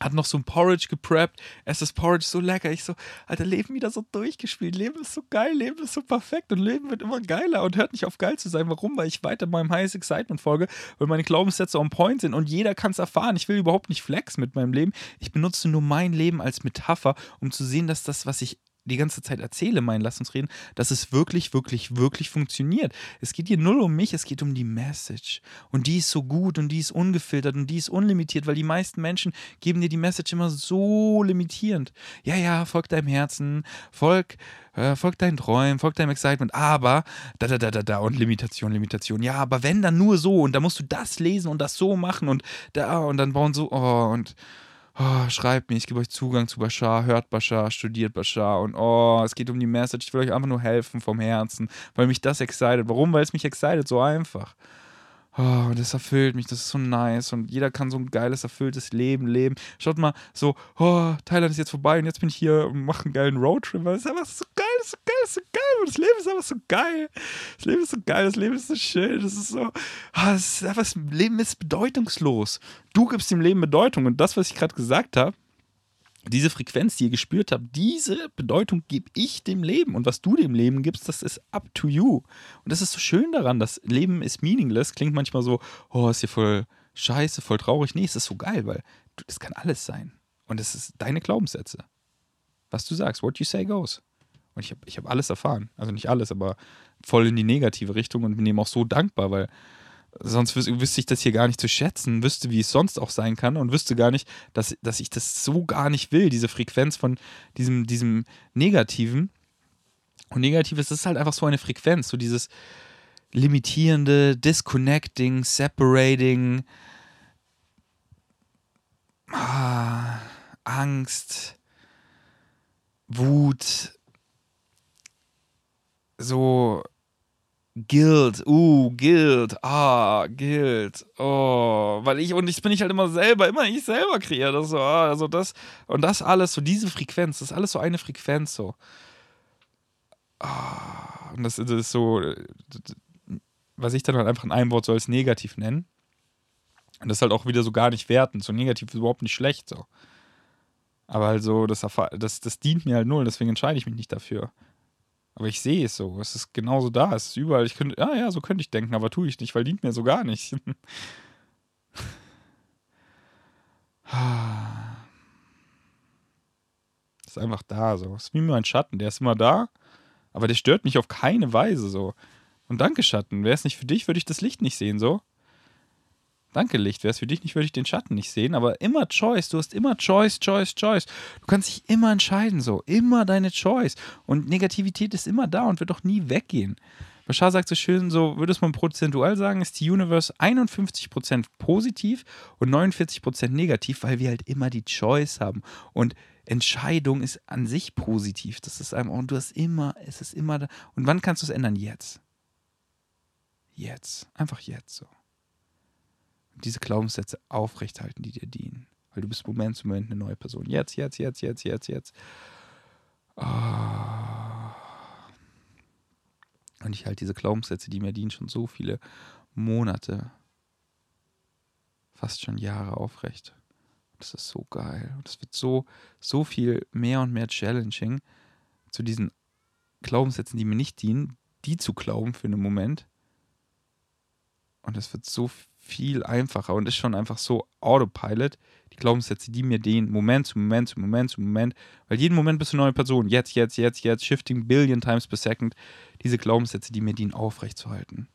hat noch so ein Porridge gepreppt. Es ist Porridge so lecker. Ich so, Alter, Leben wieder so durchgespielt. Leben ist so geil, Leben ist so perfekt und Leben wird immer geiler und hört nicht auf geil zu sein. Warum? Weil ich weiter meinem Highest Excitement folge, weil meine Glaubenssätze on point sind und jeder kann es erfahren. Ich will überhaupt nicht flex mit meinem Leben. Ich benutze nur mein Leben als Metapher, um zu sehen, dass das, was ich die ganze Zeit erzähle, mein Lass uns reden, dass es wirklich, wirklich, wirklich funktioniert. Es geht hier null um mich, es geht um die Message. Und die ist so gut und die ist ungefiltert und die ist unlimitiert, weil die meisten Menschen geben dir die Message immer so limitierend. Ja, ja, folg deinem Herzen, folg, äh, folg deinen Träumen, folg deinem Excitement, aber da, da, da, da, da und Limitation, Limitation. Ja, aber wenn dann nur so und da musst du das lesen und das so machen und da und dann bauen so, oh, und oh, schreibt mir, ich gebe euch Zugang zu Bashar, hört Bashar, studiert Bashar und oh, es geht um die Message, ich will euch einfach nur helfen vom Herzen, weil mich das excited. Warum? Weil es mich excited, so einfach. Oh, das erfüllt mich, das ist so nice und jeder kann so ein geiles, erfülltes Leben leben. Schaut mal, so, oh, Thailand ist jetzt vorbei und jetzt bin ich hier und mache einen geilen Roadtrip, es ist einfach so geil, das ist so geil, das ist so geil das Leben ist einfach so geil. Das Leben ist so geil, das Leben ist so schön, das ist so, oh, das ist einfach, das Leben ist bedeutungslos. Du gibst dem Leben Bedeutung und das, was ich gerade gesagt habe, diese Frequenz, die ihr gespürt habt, diese Bedeutung gebe ich dem Leben. Und was du dem Leben gibst, das ist up to you. Und das ist so schön daran, das Leben ist meaningless. Klingt manchmal so, oh, ist hier voll scheiße, voll traurig. Nee, es ist so geil, weil das kann alles sein. Und es ist deine Glaubenssätze. Was du sagst, what you say goes. Und ich habe ich hab alles erfahren. Also nicht alles, aber voll in die negative Richtung und bin eben auch so dankbar, weil sonst wüs wüsste ich das hier gar nicht zu schätzen, wüsste, wie es sonst auch sein kann und wüsste gar nicht, dass, dass ich das so gar nicht will, diese Frequenz von diesem, diesem Negativen. Und Negatives ist halt einfach so eine Frequenz, so dieses limitierende, disconnecting, separating, ah, Angst, Wut, so Guild, uh, Guild, ah, Guild, oh, weil ich, und ich bin ich halt immer selber, immer ich selber kreiere, das so, ah, also das, und das alles, so diese Frequenz, das ist alles so eine Frequenz, so. Ah, und das, das ist so, was ich dann halt einfach in einem Wort so als negativ nennen. Und das halt auch wieder so gar nicht wertend. So negativ ist überhaupt nicht schlecht. So. Aber halt so, das, das, das dient mir halt null, deswegen entscheide ich mich nicht dafür. Aber ich sehe es so. Es ist genauso da. Es ist überall. Ich könnte, ja, ja, so könnte ich denken, aber tue ich nicht, weil dient mir so gar nicht. ist einfach da so. Es ist wie mein Schatten. Der ist immer da, aber der stört mich auf keine Weise so. Und danke, Schatten. Wäre es nicht für dich, würde ich das Licht nicht sehen, so. Danke, Licht. Wäre es für dich nicht, würde ich den Schatten nicht sehen. Aber immer Choice. Du hast immer Choice, Choice, Choice. Du kannst dich immer entscheiden, so. Immer deine Choice. Und Negativität ist immer da und wird doch nie weggehen. Bashar sagt so schön, so würde es man prozentual sagen, ist die Universe 51% positiv und 49% negativ, weil wir halt immer die Choice haben. Und Entscheidung ist an sich positiv. Das ist einfach, und du hast immer, es ist immer da. Und wann kannst du es ändern? Jetzt. Jetzt. Einfach jetzt so diese Glaubenssätze aufrechthalten, die dir dienen. Weil du bist Moment zu Moment eine neue Person. Jetzt, jetzt, jetzt, jetzt, jetzt, jetzt. Oh. Und ich halte diese Glaubenssätze, die mir dienen, schon so viele Monate, fast schon Jahre aufrecht. Das ist so geil. Und es wird so, so viel mehr und mehr challenging, zu diesen Glaubenssätzen, die mir nicht dienen, die zu glauben für einen Moment. Und es wird so viel einfacher und ist schon einfach so Autopilot. Die Glaubenssätze, die mir den Moment zu Moment zu Moment zu Moment, weil jeden Moment bist du eine neue Person. Jetzt, jetzt, jetzt, jetzt, shifting billion times per second. Diese Glaubenssätze, die mir dienen, aufrechtzuerhalten.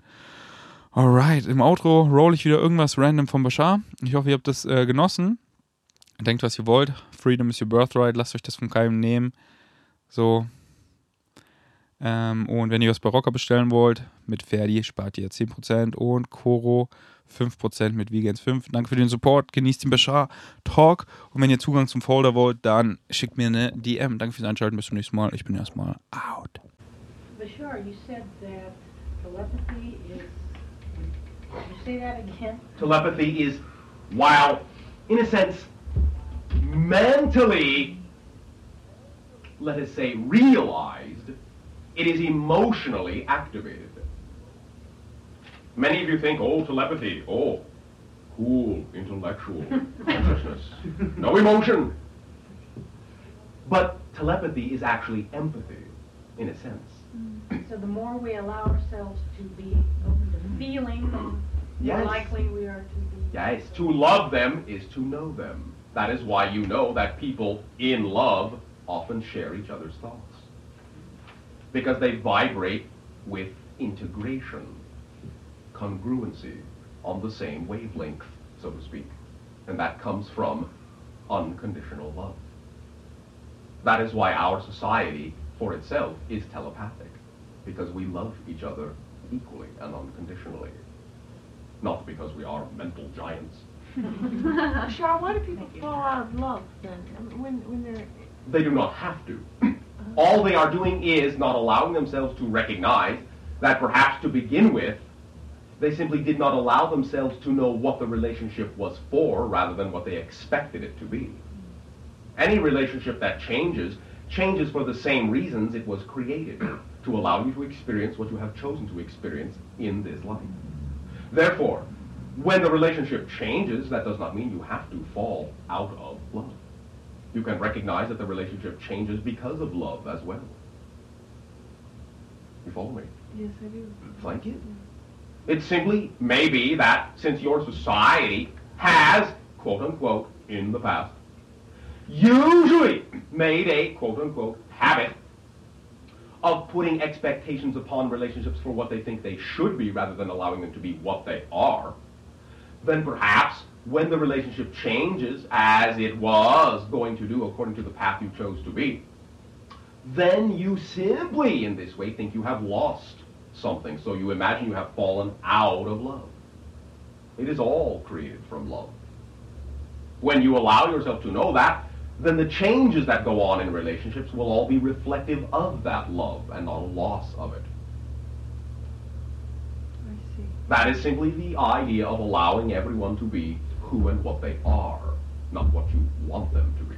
Alright, im Outro roll ich wieder irgendwas random von Bashar. Ich hoffe, ihr habt das äh, genossen. Denkt, was ihr wollt. Freedom is your birthright. Lasst euch das von keinem nehmen. So, ähm, und wenn ihr was bei Rocker bestellen wollt, mit Ferdi spart ihr 10% und Koro 5% mit Vegans 5. Danke für den Support, genießt den Bashar Talk und wenn ihr Zugang zum Folder wollt, dann schickt mir eine DM. Danke fürs Einschalten, bis zum nächsten Mal. Ich bin erstmal out. Bashar, you said that telepathy is. you say that again? Telepathy is, while in a sense mentally, let us say, realized, it is emotionally activated. Many of you think, oh, telepathy, oh, cool, intellectual consciousness, no emotion. But telepathy is actually empathy, in a sense. Mm. So the more we allow ourselves to be open to feeling, the more likely we are to be. Yes, to love them is to know them. That is why you know that people in love often share each other's thoughts. Because they vibrate with integration, congruency, on the same wavelength, so to speak. And that comes from unconditional love. That is why our society, for itself, is telepathic. Because we love each other equally and unconditionally. Not because we are mental giants. Bashar, why do people fall out of love then? When, when they're. They do not have to. All they are doing is not allowing themselves to recognize that perhaps to begin with, they simply did not allow themselves to know what the relationship was for rather than what they expected it to be. Any relationship that changes, changes for the same reasons it was created to allow you to experience what you have chosen to experience in this life. Therefore, when the relationship changes, that does not mean you have to fall out of love. You can recognize that the relationship changes because of love as well. You follow me? Yes, I do. Thank you. It simply may be that since your society has, quote unquote, in the past, usually made a, quote unquote, habit of putting expectations upon relationships for what they think they should be rather than allowing them to be what they are, then perhaps when the relationship changes as it was going to do according to the path you chose to be, then you simply in this way think you have lost something. So you imagine you have fallen out of love. It is all created from love. When you allow yourself to know that, then the changes that go on in relationships will all be reflective of that love and not a loss of it. I see. That is simply the idea of allowing everyone to be who and what they are, not what you want them to be.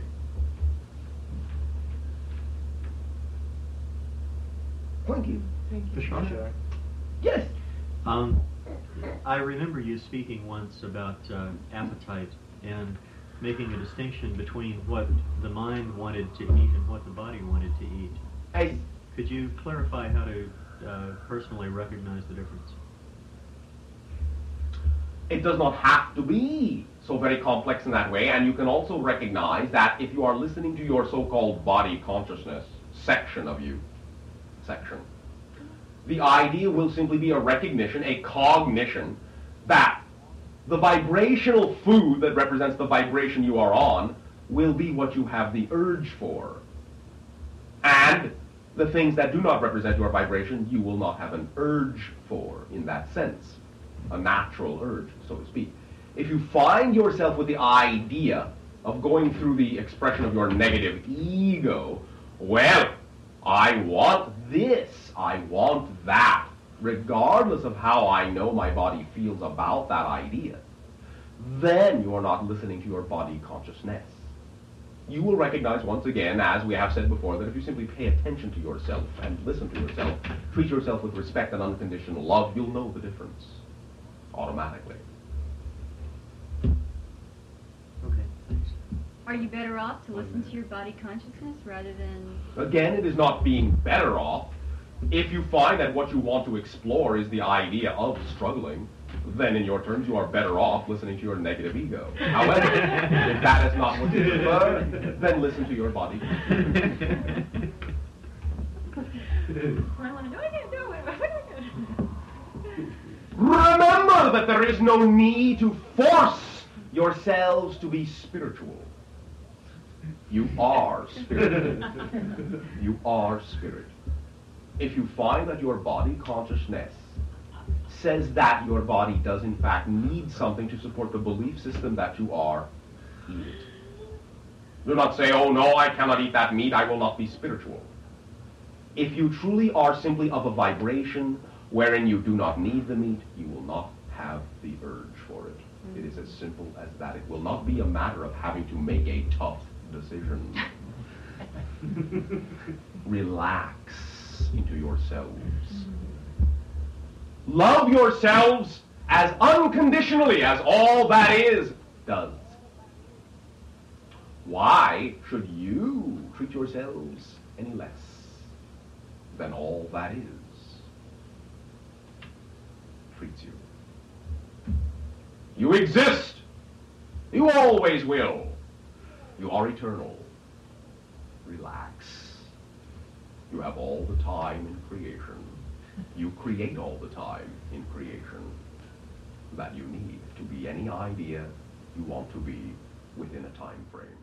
Thank you. Thank you. Bashar. Yes. Um, I remember you speaking once about uh, appetite and making a distinction between what the mind wanted to eat and what the body wanted to eat. I, Could you clarify how to uh, personally recognize the difference? it does not have to be so very complex in that way, and you can also recognize that if you are listening to your so-called body consciousness section of you, section, the idea will simply be a recognition, a cognition, that the vibrational food that represents the vibration you are on will be what you have the urge for. And the things that do not represent your vibration, you will not have an urge for in that sense. A natural urge, so to speak. If you find yourself with the idea of going through the expression of your negative ego, well, I want this, I want that, regardless of how I know my body feels about that idea, then you are not listening to your body consciousness. You will recognize once again, as we have said before, that if you simply pay attention to yourself and listen to yourself, treat yourself with respect and unconditional love, you'll know the difference automatically. Are you better off to listen to your body consciousness rather than Again, it is not being better off. If you find that what you want to explore is the idea of struggling, then in your terms you are better off listening to your negative ego. However, if that is not what you prefer, then listen to your body. I want to know I can't do it. What do I do? Remember that there is no need to force yourselves to be spiritual. You are spirit. you are spirit. If you find that your body consciousness says that your body does in fact need something to support the belief system that you are, eat it. Do not say, oh no, I cannot eat that meat, I will not be spiritual. If you truly are simply of a vibration wherein you do not need the meat, you will not have the urge for it. It is as simple as that. It will not be a matter of having to make a tough decision. Relax into yourselves. Love yourselves as unconditionally as all that is does. Why should you treat yourselves any less than all that is treats you? You exist. You always will. You are eternal. Relax. You have all the time in creation. You create all the time in creation that you need to be any idea you want to be within a time frame.